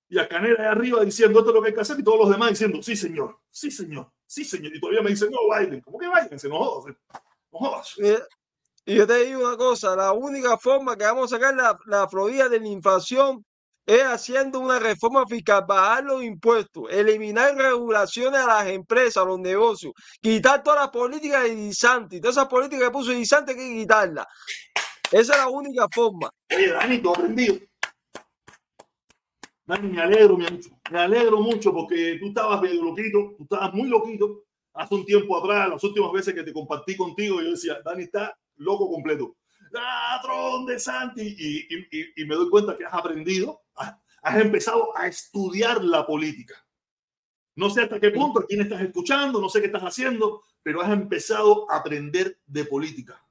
[SPEAKER 1] y a Canela ahí arriba diciendo esto es lo que hay que hacer y todos los demás diciendo sí señor, sí señor, sí señor. Y todavía me dicen no Biden, ¿cómo que Biden? Se no jodas, no jodas.
[SPEAKER 3] Y yo te digo una cosa, la única forma que vamos a sacar la, la Florida de la inflación es haciendo una reforma fiscal, bajar los impuestos, eliminar regulaciones a las empresas, a los negocios, quitar todas las políticas de Disanti, todas esas políticas que puso Disanti hay que quitarlas. Esa es la única forma.
[SPEAKER 1] Oye, Dani, todo aprendido me alegro, me alegro mucho porque tú estabas medio loquito, tú estabas muy loquito hace un tiempo atrás, las últimas veces que te compartí contigo, yo decía, Dani está loco completo. Ladrón de Santi. Y, me doy cuenta que has aprendido, has, empezado a estudiar la política. No sé hasta qué punto, a quién estás escuchando, no sé qué estás haciendo, pero has empezado a aprender de política,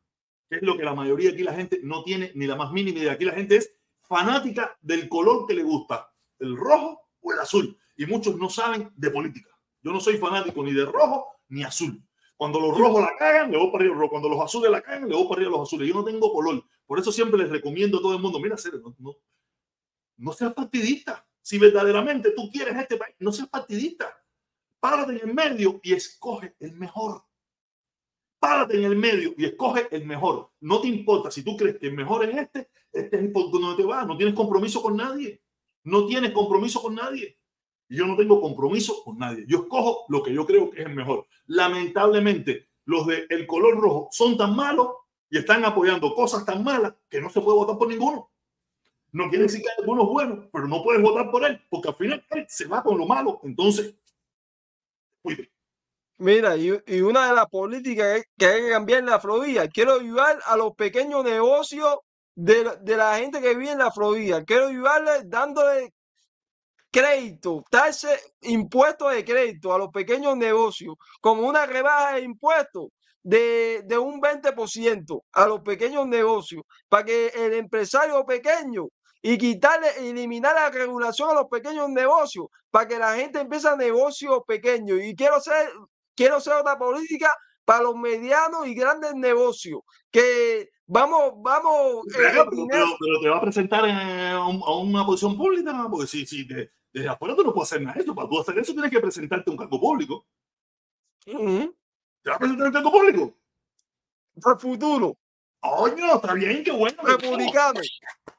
[SPEAKER 1] que es lo que la mayoría de aquí la gente no tiene ni la más mínima idea. Aquí la gente es fanática del color que le gusta el rojo o el azul. Y muchos no saben de política. Yo no soy fanático ni de rojo ni azul. Cuando los rojos la cagan, le voy para arriba. Cuando los azules la cagan, le voy para arriba los azules. Yo no tengo color. Por eso siempre les recomiendo a todo el mundo, mira, no, no, no seas partidista. Si verdaderamente tú quieres este país, no seas partidista. Párate en el medio y escoge el mejor. Párate en el medio y escoge el mejor. No te importa si tú crees que el mejor es este, este es el por donde te vas. No tienes compromiso con nadie. No tienes compromiso con nadie. Yo no tengo compromiso con nadie. Yo escojo lo que yo creo que es el mejor. Lamentablemente, los del el color rojo son tan malos y están apoyando cosas tan malas que no se puede votar por ninguno. No quiere decir que hay algunos buenos, pero no puedes votar por él, porque al final él se va con lo malo. Entonces, cuide.
[SPEAKER 3] Mira, y, una de las políticas que hay que cambiar en la Florida, quiero ayudar a los pequeños negocios de, la gente que vive en la Florida. Quiero ayudarle dándole crédito, darse impuestos de crédito a los pequeños negocios, como una rebaja de impuestos. de, de un 20% a los pequeños negocios para que el empresario pequeño y quitarle, eliminar la regulación a los pequeños negocios para que la gente empiece a negocios pequeños. Y quiero ser, quiero otra política para los medianos y grandes negocios. Que vamos, vamos.
[SPEAKER 1] Pero, te va a presentar a, una posición pública, porque si, si desde afuera tú no puedes hacer nada de eso. Para tú hacer eso tienes que presentarte un cargo público. ¿Te va a presentar un cargo público?
[SPEAKER 3] Para futuro.
[SPEAKER 1] Coño, está bien, qué bueno.
[SPEAKER 3] Republicano.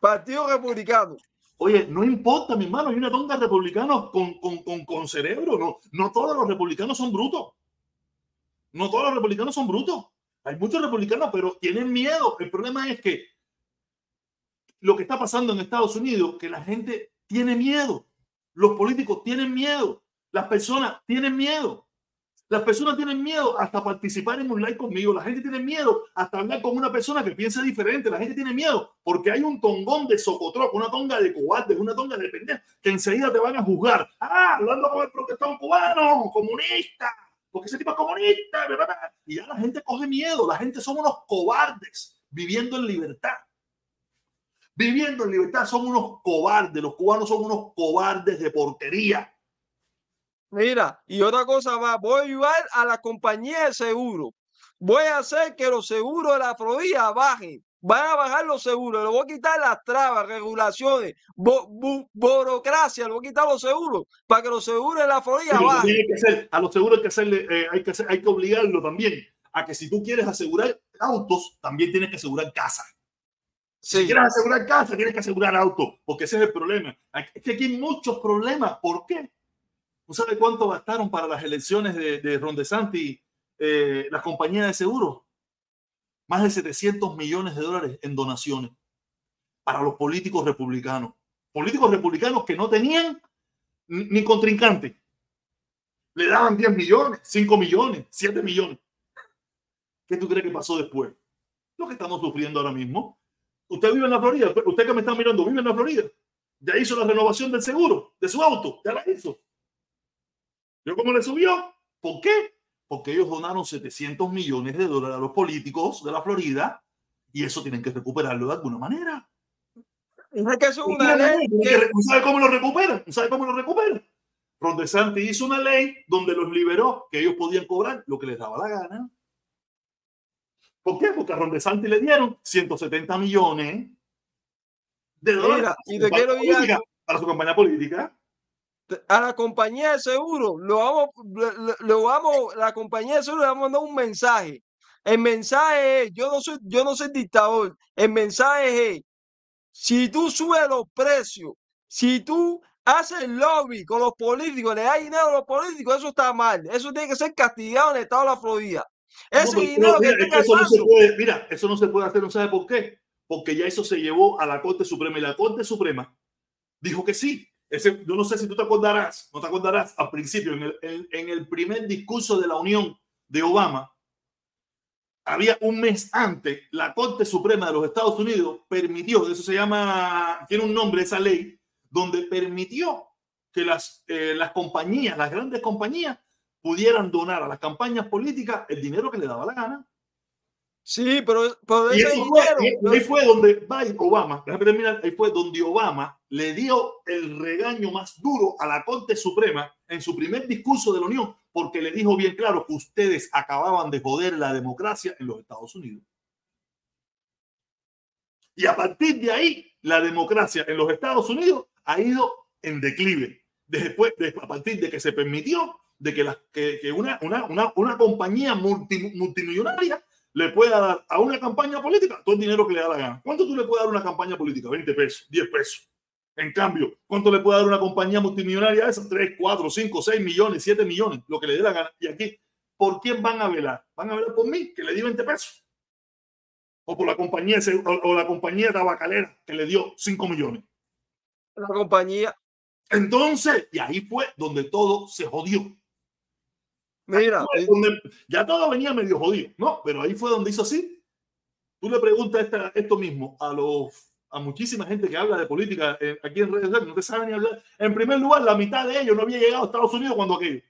[SPEAKER 3] Partido Republicano.
[SPEAKER 1] Oye, no importa, mi hermano, hay una tonga de republicanos con, con, con, con, cerebro. No, no todos los republicanos son brutos. No todos los republicanos son brutos. Hay muchos republicanos, pero tienen miedo. El problema es que lo que está pasando en Estados Unidos, que la gente tiene miedo. Los políticos tienen miedo. Las personas tienen miedo. Las personas tienen miedo hasta participar en un live conmigo. La gente tiene miedo hasta hablar con una persona que piensa diferente. La gente tiene miedo porque hay un tongón de socotroco, una tonga de cobardes, una tonga de pendejo que enseguida te van a juzgar. Ah, hablando con el protestón cubano, comunista, porque ese tipo es comunista. Y ya la gente coge miedo. La gente son unos cobardes viviendo en libertad. Viviendo en libertad son unos cobardes. Los cubanos son unos cobardes de porquería
[SPEAKER 3] Mira, y otra cosa más, voy a ayudar a la compañía de seguro. Voy a hacer que los seguros de la Florida bajen. Van a bajar los seguros. Le voy a quitar las trabas, regulaciones, burocracia. Le voy a quitar los seguros para que los seguros de la Florida bajen.
[SPEAKER 1] a los seguros hay que hacerle, eh, hay, que hacer, hay que obligarlo también a que si tú quieres asegurar autos, también tienes que asegurar casa. Si quieres asegurar casa, tienes que asegurar autos, porque ese es el problema. Es que aquí hay muchos problemas. ¿Por qué? ¿No sabe cuánto gastaron para las elecciones de, de Ron DeSantis eh, las compañías de seguros? Más de 700 millones de dólares en donaciones para los políticos republicanos. Políticos republicanos que no tenían ni contrincante. Le daban 10 millones, 5 millones, 7 millones. ¿Qué tú crees que pasó después? Lo que estamos sufriendo ahora mismo. Usted vive en la Florida, usted que me está mirando, vive en la Florida. Ya hizo la renovación del seguro de su auto, ya la hizo. ¿Yo cómo le subió? ¿Por qué? Porque ellos donaron 700 millones de dólares a los políticos de la Florida y eso tienen que recuperarlo de alguna manera.
[SPEAKER 3] Es que es una ley.
[SPEAKER 1] ¿Sabe cómo lo recuperan? ¿Sabe cómo lo recuperan? Ron DeSantis hizo una ley donde los liberó, que ellos podían cobrar lo que les daba la gana. ¿Por qué? Porque a Ron DeSantis le dieron 170 millones de dólares
[SPEAKER 3] y de qué
[SPEAKER 1] para su campaña política
[SPEAKER 3] a la compañía de seguro, lo vamos, lo, vamos, la compañía de seguro le vamos a mandar un mensaje. El mensaje es, yo no soy, yo no soy dictador. El mensaje es, si tú subes los precios, si tú haces lobby con los políticos, le das dinero a los políticos, eso está mal. Eso tiene que ser castigado en el estado de la Florida. Ese dinero
[SPEAKER 1] que eso no se puede, mira, eso no se puede hacer, ¿no sabe por qué? Porque ya eso se llevó a la Corte Suprema y la Corte Suprema dijo que sí, ese, yo no sé si tú te acordarás, no te acordarás, al principio, en el, en, el primer discurso de la Unión de Obama, había un mes antes, la Corte Suprema de los Estados Unidos permitió, eso se llama, tiene un nombre esa ley, donde permitió que las, eh, las compañías, las grandes compañías, pudieran donar a las campañas políticas el dinero que le daba la gana.
[SPEAKER 3] Sí, pero, pero
[SPEAKER 1] ese dinero, ahí fue donde Obama, terminar, ahí fue donde Obama le dio el regaño más duro a la Corte Suprema en su primer discurso de la Unión, porque le dijo bien claro que ustedes acababan de joder la democracia en los Estados Unidos. Y a partir de ahí, la democracia en los Estados Unidos ha ido en declive. Después, de, a partir de que se permitió de que, la, que, que una, una, una, una compañía multimillonaria le pueda dar a una campaña política todo el dinero que le da la gana. ¿Cuánto tú le puedes dar a una campaña política? 20 pesos, 10 pesos. En cambio, ¿cuánto le puede dar una compañía multimillonaria a esa? 3, 4, 5, 6 millones, 7 millones, lo que le dé la gana. Y aquí, ¿por quién van a velar? ¿Van a velar por mí, que le di 20 pesos? ¿O por la compañía, o, la compañía tabacalera, que le dio 5 millones?
[SPEAKER 3] La compañía.
[SPEAKER 1] Entonces, y ahí fue donde todo se jodió.
[SPEAKER 3] Mira,
[SPEAKER 1] ya todo venía medio jodido, ¿no? Pero ahí fue donde hizo así. Tú le preguntas esto mismo a los a muchísima gente que habla de política eh, aquí en redes sociales, no te saben ni hablar. En primer lugar, la mitad de ellos no había llegado a Estados Unidos cuando aquello.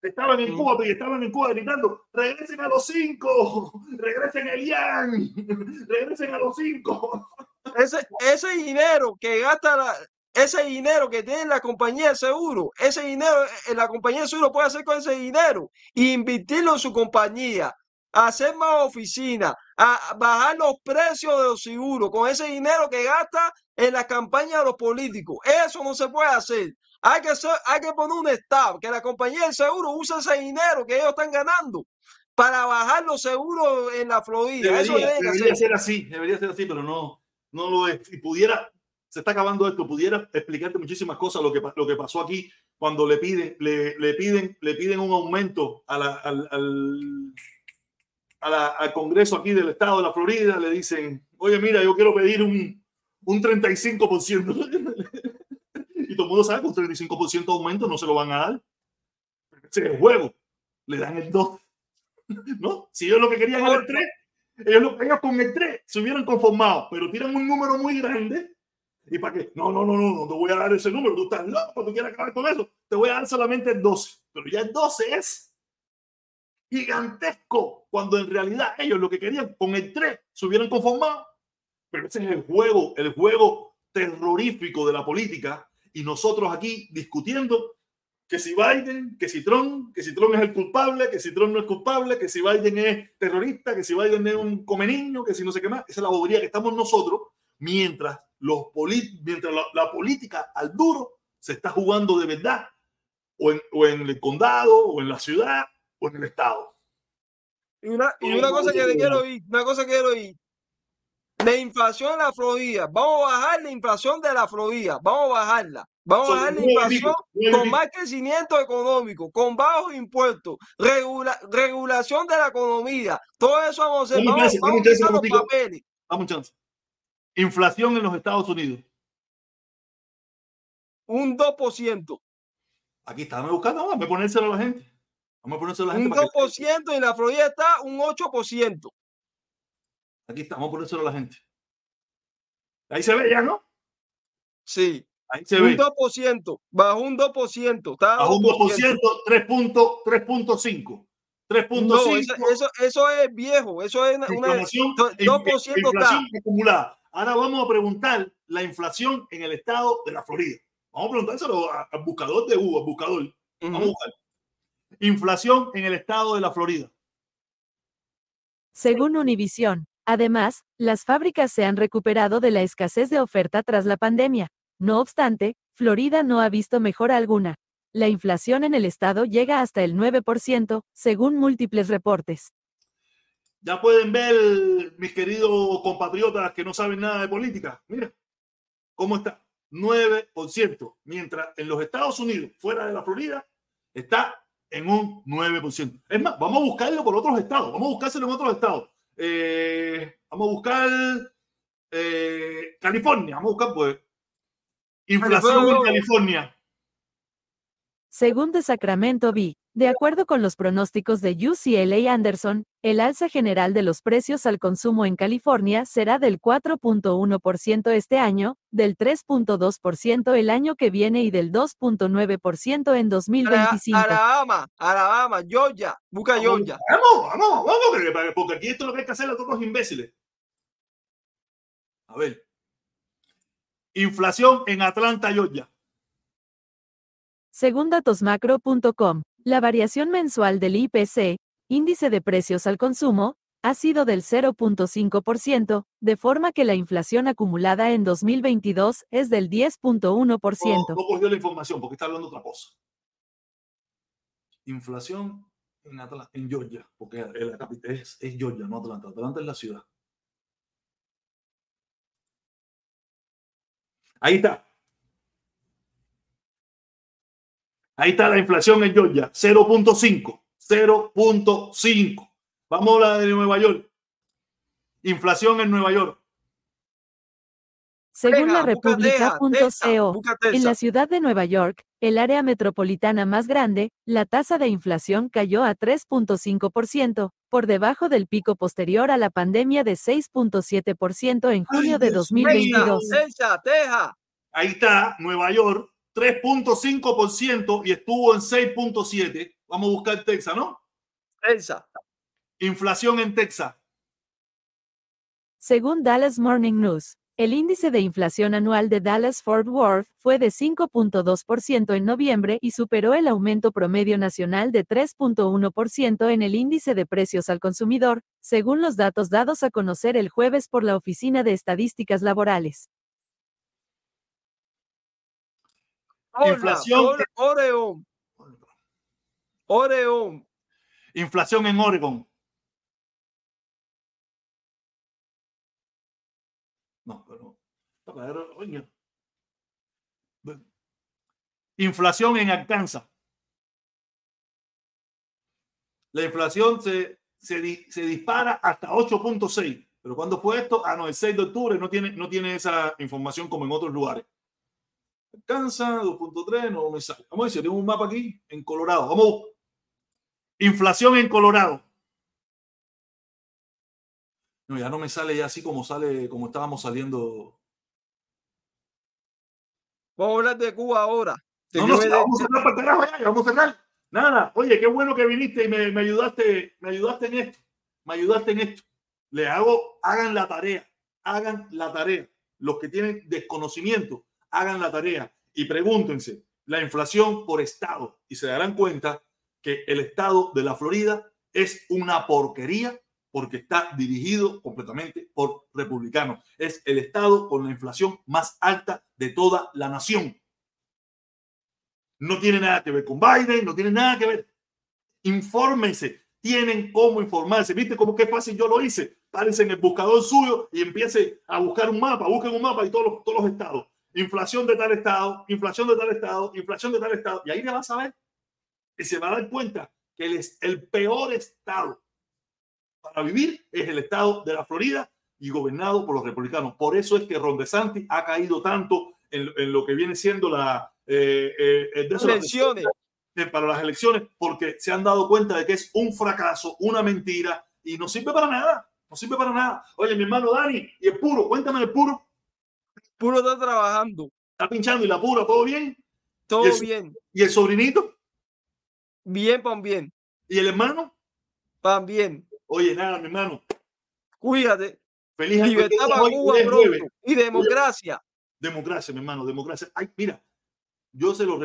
[SPEAKER 1] estaban en Cuba, y estaban en Cuba gritando, regresen a los cinco, [laughs] regresen a Elian, [laughs] regresen a los cinco.
[SPEAKER 3] Ese, ese dinero que gasta la, ese dinero que tiene la compañía de seguro, ese dinero, eh, la compañía de seguro puede hacer con ese dinero e invertirlo en su compañía, hacer más oficinas, a bajar los precios de los seguros con ese dinero que gasta en la campaña de los políticos. Eso no se puede hacer. Hay que, hay que poner un estado, que la compañía de seguro use ese dinero que ellos están ganando para bajar los seguros en la Florida.
[SPEAKER 1] Debería, Eso debería ser así, debería ser así, pero no, no lo es. Si pudiera, se está acabando esto, pudiera explicarte muchísimas cosas lo que, lo que pasó aquí cuando le piden, le, le piden, le piden un aumento a al, al, al, Congreso aquí del estado de la Florida, le dicen, oye, mira, yo quiero pedir un, un 35%. [laughs] y todo el mundo sabe que un 35% de aumento no se lo van a dar. El juego. Le dan el 2. [laughs] ¿No? Si ellos lo que querían era el 3, ellos, ellos con el 3 se hubieran conformado, pero tiran un número muy grande ¿Y para qué? No, no, no, no, no te voy a dar ese número. Tú estás loco, tú quieres acabar con eso. Te voy a dar solamente el 12. Pero ya el 12 es gigantesco. Cuando en realidad ellos lo que querían con el 3 se hubieran conformado. Pero ese es el juego, el juego terrorífico de la política. Y nosotros aquí discutiendo que si Biden, que si Trump, que si Trump es el culpable, que si Trump no es culpable, que si Biden es terrorista, que si Biden es un come niño, que si no sé qué más. Esa es la bobería que estamos nosotros mientras los mientras la, política al duro se está jugando de verdad, o en, o en, el condado, o en la ciudad, o en el estado.
[SPEAKER 3] Y una, y una cosa que te quiero oír, una cosa que quiero oír. La inflación en la Florida, vamos a bajar la inflación de la Florida, vamos a bajarla. Vamos a bajar la inflación con más crecimiento económico, con bajos impuestos, regula, regulación de la economía. Todo eso vamos a hacer. Vamos, vamos, a
[SPEAKER 1] los papeles. Vamos, chance. Inflación en los Estados Unidos.
[SPEAKER 3] Un 2%.
[SPEAKER 1] Aquí está, me buscando, vamos a ponérselo a la gente. Vamos a ponérselo a la
[SPEAKER 3] gente. Un 2% y en la Florida está un 8%.
[SPEAKER 1] Aquí está, vamos a ponérselo a la gente. Ahí se ve ya, ¿no?
[SPEAKER 3] Sí. Ahí se un ve. 2%, bajo un 2%. Está
[SPEAKER 1] bajo un 2%, 3.5. 3.5. No,
[SPEAKER 3] eso, eso, eso, es viejo, eso es una,
[SPEAKER 1] inflación, 2% inflación acumulada. Ahora vamos a preguntar la inflación en el estado de la Florida. Vamos a preguntárselo al buscador de U, al buscador. Vamos a buscar. Inflación en el estado de la Florida.
[SPEAKER 4] Según Univisión, además, las fábricas se han recuperado de la escasez de oferta tras la pandemia. No obstante, Florida no ha visto mejora alguna. La inflación en el estado llega hasta el 9%, según múltiples reportes.
[SPEAKER 1] Ya pueden ver, mis queridos compatriotas que no saben nada de política. Mira, ¿cómo está? 9%. Mientras en los Estados Unidos, fuera de la Florida, está en un 9%. Es más, vamos a buscarlo por otros estados. Vamos a buscárselo en otros estados. Eh, vamos a buscar eh, California. Vamos a buscar, pues, inflación en California.
[SPEAKER 4] Según de Sacramento B, de acuerdo con los pronósticos de UCLA Anderson, el alza general de los precios al consumo en California será del 4.1% este año, del 3.2% el año que viene y del 2.9% en 2025.
[SPEAKER 3] Alabama, Alabama, Georgia, busca Georgia.
[SPEAKER 1] Vamos, vamos, vamos, porque aquí esto es lo que hay que hacer a todos los imbéciles. A ver. Inflación en Atlanta, Georgia.
[SPEAKER 4] Según datosmacro.com, la variación mensual del IPC, índice de precios al consumo, ha sido del 0.5%, de forma que la inflación acumulada en 2022 es del 10.1%. No,
[SPEAKER 1] no cogió la información porque está hablando otra cosa. Inflación en, en Georgia, porque la capital es Georgia, no Atlanta. Atlanta es la ciudad. Ahí está. Ahí está la inflación en Georgia, 0.5, 0.5. Vamos a la de Nueva York. Inflación en Nueva York.
[SPEAKER 4] Según la República.co, en la ciudad de Nueva York, el área metropolitana más grande, la tasa de inflación cayó a 3.5%, por debajo del pico posterior a la pandemia de 6.7% en junio de 2022.
[SPEAKER 1] Ahí está Nueva York, 3.5% y estuvo en 6.7 Vamos a buscar Texas, ¿no?
[SPEAKER 3] Texas.
[SPEAKER 1] Inflación en Texas.
[SPEAKER 4] Según Dallas Morning News, el índice de inflación anual de Dallas-Fort Worth fue de 5.2% en noviembre y superó el aumento promedio nacional de 3.1% en el índice de precios al consumidor, según los datos dados a conocer el jueves por la Oficina de Estadísticas Laborales.
[SPEAKER 1] Inflación.
[SPEAKER 3] Oregon. Oregon.
[SPEAKER 1] Inflación en Oregon. No, pero. Inflación en Arkansas. La inflación se, se, se dispara hasta 8.6. Pero cuando fue esto? Ah, no, el 6 de octubre no tiene, no tiene esa información como en otros lugares. Arkansas, 2.3, no me sale. Vamos a decir, tengo un mapa aquí en Colorado. Vamos. Inflación en Colorado. No, ya no me sale ya así como sale, como estábamos saliendo.
[SPEAKER 3] Vamos a hablar de Cuba ahora.
[SPEAKER 1] No, no, vamos a cerrar para carajo ya, vamos a cerrar. Nada, oye, qué bueno que viniste y me, me, ayudaste, me ayudaste en esto, me ayudaste en esto. Le hago, hagan la tarea, hagan la tarea. Los que tienen desconocimiento, hagan la tarea y pregúntense la inflación por estado y se darán cuenta que el estado de la Florida es una porquería porque está dirigido completamente por republicanos. Es el estado con la inflación más alta de toda la nación. No tiene nada que ver con Biden, no tiene nada que ver. Infórmense, tienen cómo informarse. ¿Viste cómo qué fácil yo lo hice? Párense en el buscador suyo y empiece a buscar un mapa, busquen un mapa y todos los, todos los estados. Inflación de tal estado, inflación de tal estado, inflación de tal estado. Y ahí le vas a ver y se va a dar cuenta que es el peor estado para vivir es el estado de la Florida y gobernado por los republicanos. Por eso es que Ron DeSantis ha caído tanto en, en lo que viene siendo la eh, eh,
[SPEAKER 3] elecciones.
[SPEAKER 1] para las elecciones, porque se han dado cuenta de que es un fracaso, una mentira y no sirve para nada. No sirve para nada. Oye, mi hermano Dani, y el puro, cuéntame el puro.
[SPEAKER 3] Puro está trabajando.
[SPEAKER 1] Está pinchando y la pura, ¿todo bien?
[SPEAKER 3] Todo bien.
[SPEAKER 1] ¿Y el sobrinito?
[SPEAKER 3] Bien, pan bien.
[SPEAKER 1] ¿Y el hermano?
[SPEAKER 3] Pan bien.
[SPEAKER 1] Oye, nada, mi hermano.
[SPEAKER 3] Cuídate.
[SPEAKER 1] Feliz
[SPEAKER 3] Libertad para Cuba pronto. Y democracia.
[SPEAKER 1] Democracia, mi hermano, democracia. Ay, mira, yo se lo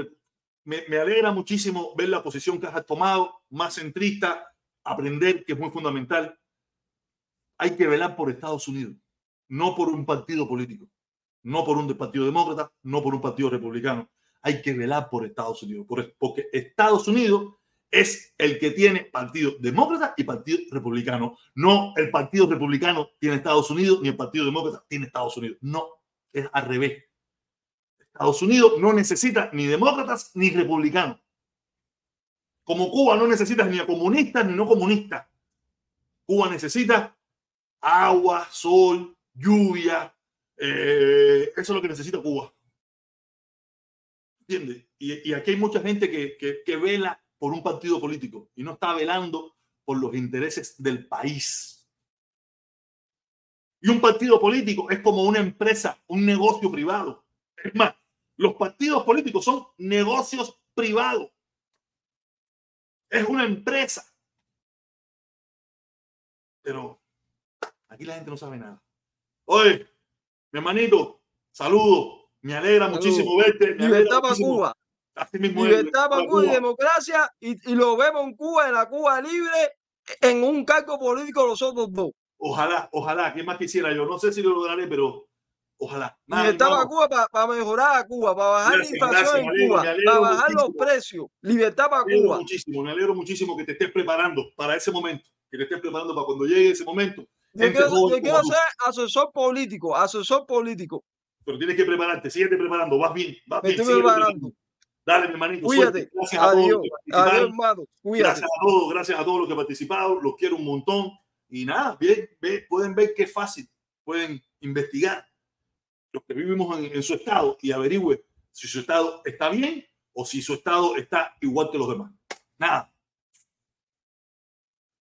[SPEAKER 1] me, me, alegra muchísimo ver la posición que has tomado, más centrista, aprender que es muy fundamental. Hay que velar por Estados Unidos, no por un partido político, no por un partido demócrata, no por un partido republicano. Hay que velar por Estados Unidos, porque Estados Unidos es el que tiene partido demócrata y partido republicano. No el partido republicano tiene Estados Unidos, ni el partido demócrata tiene Estados Unidos. No, es al revés. Estados Unidos no necesita ni demócratas ni republicanos. Como Cuba no necesita ni a comunistas ni no comunistas. Cuba necesita agua, sol, lluvia. Eh, eso es lo que necesita Cuba. ¿Entiendes? Y, aquí hay mucha gente que, que, que vela por un partido político y no está velando por los intereses del país. Y un partido político es como una empresa, un negocio privado. Es más, los partidos políticos son negocios privados. Es una empresa. Pero aquí la gente no sabe nada. Oye, mi hermanito, saludo. Me alegra muchísimo verte. Me
[SPEAKER 3] Libertad para Cuba. Libertad para Cuba y democracia y, y, lo vemos en Cuba, en la Cuba libre, en un cargo político los otros dos.
[SPEAKER 1] Ojalá, ojalá, ¿qué más quisiera yo? No sé si lo lograré, pero ojalá.
[SPEAKER 3] Libertad para Cuba para, mejorar a Cuba, para bajar la inflación en Cuba, para bajar los precios. Libertad para
[SPEAKER 1] me
[SPEAKER 3] Cuba.
[SPEAKER 1] Muchísimo, me alegro muchísimo que te estés preparando para ese momento, que te estés preparando para cuando llegue ese momento.
[SPEAKER 3] Yo quiero, yo quiero ser asesor político, asesor político.
[SPEAKER 1] Pero tienes que prepararte, síguete preparando, vas bien, vas
[SPEAKER 3] Me
[SPEAKER 1] bien.
[SPEAKER 3] estoy preparando.
[SPEAKER 1] Dale, mi hermanito.
[SPEAKER 3] Cuídate.
[SPEAKER 1] Gracias a
[SPEAKER 3] Adiós.
[SPEAKER 1] todos.
[SPEAKER 3] Adiós, hermano. Cuídate.
[SPEAKER 1] Gracias a todos, gracias a todos los que han participado. Los quiero un montón. Y nada, bien, pueden ver es fácil. Pueden investigar los que vivimos en, en su estado y averigüe si su estado está bien o si su estado está igual que los demás. Nada.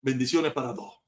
[SPEAKER 1] Bendiciones para todos.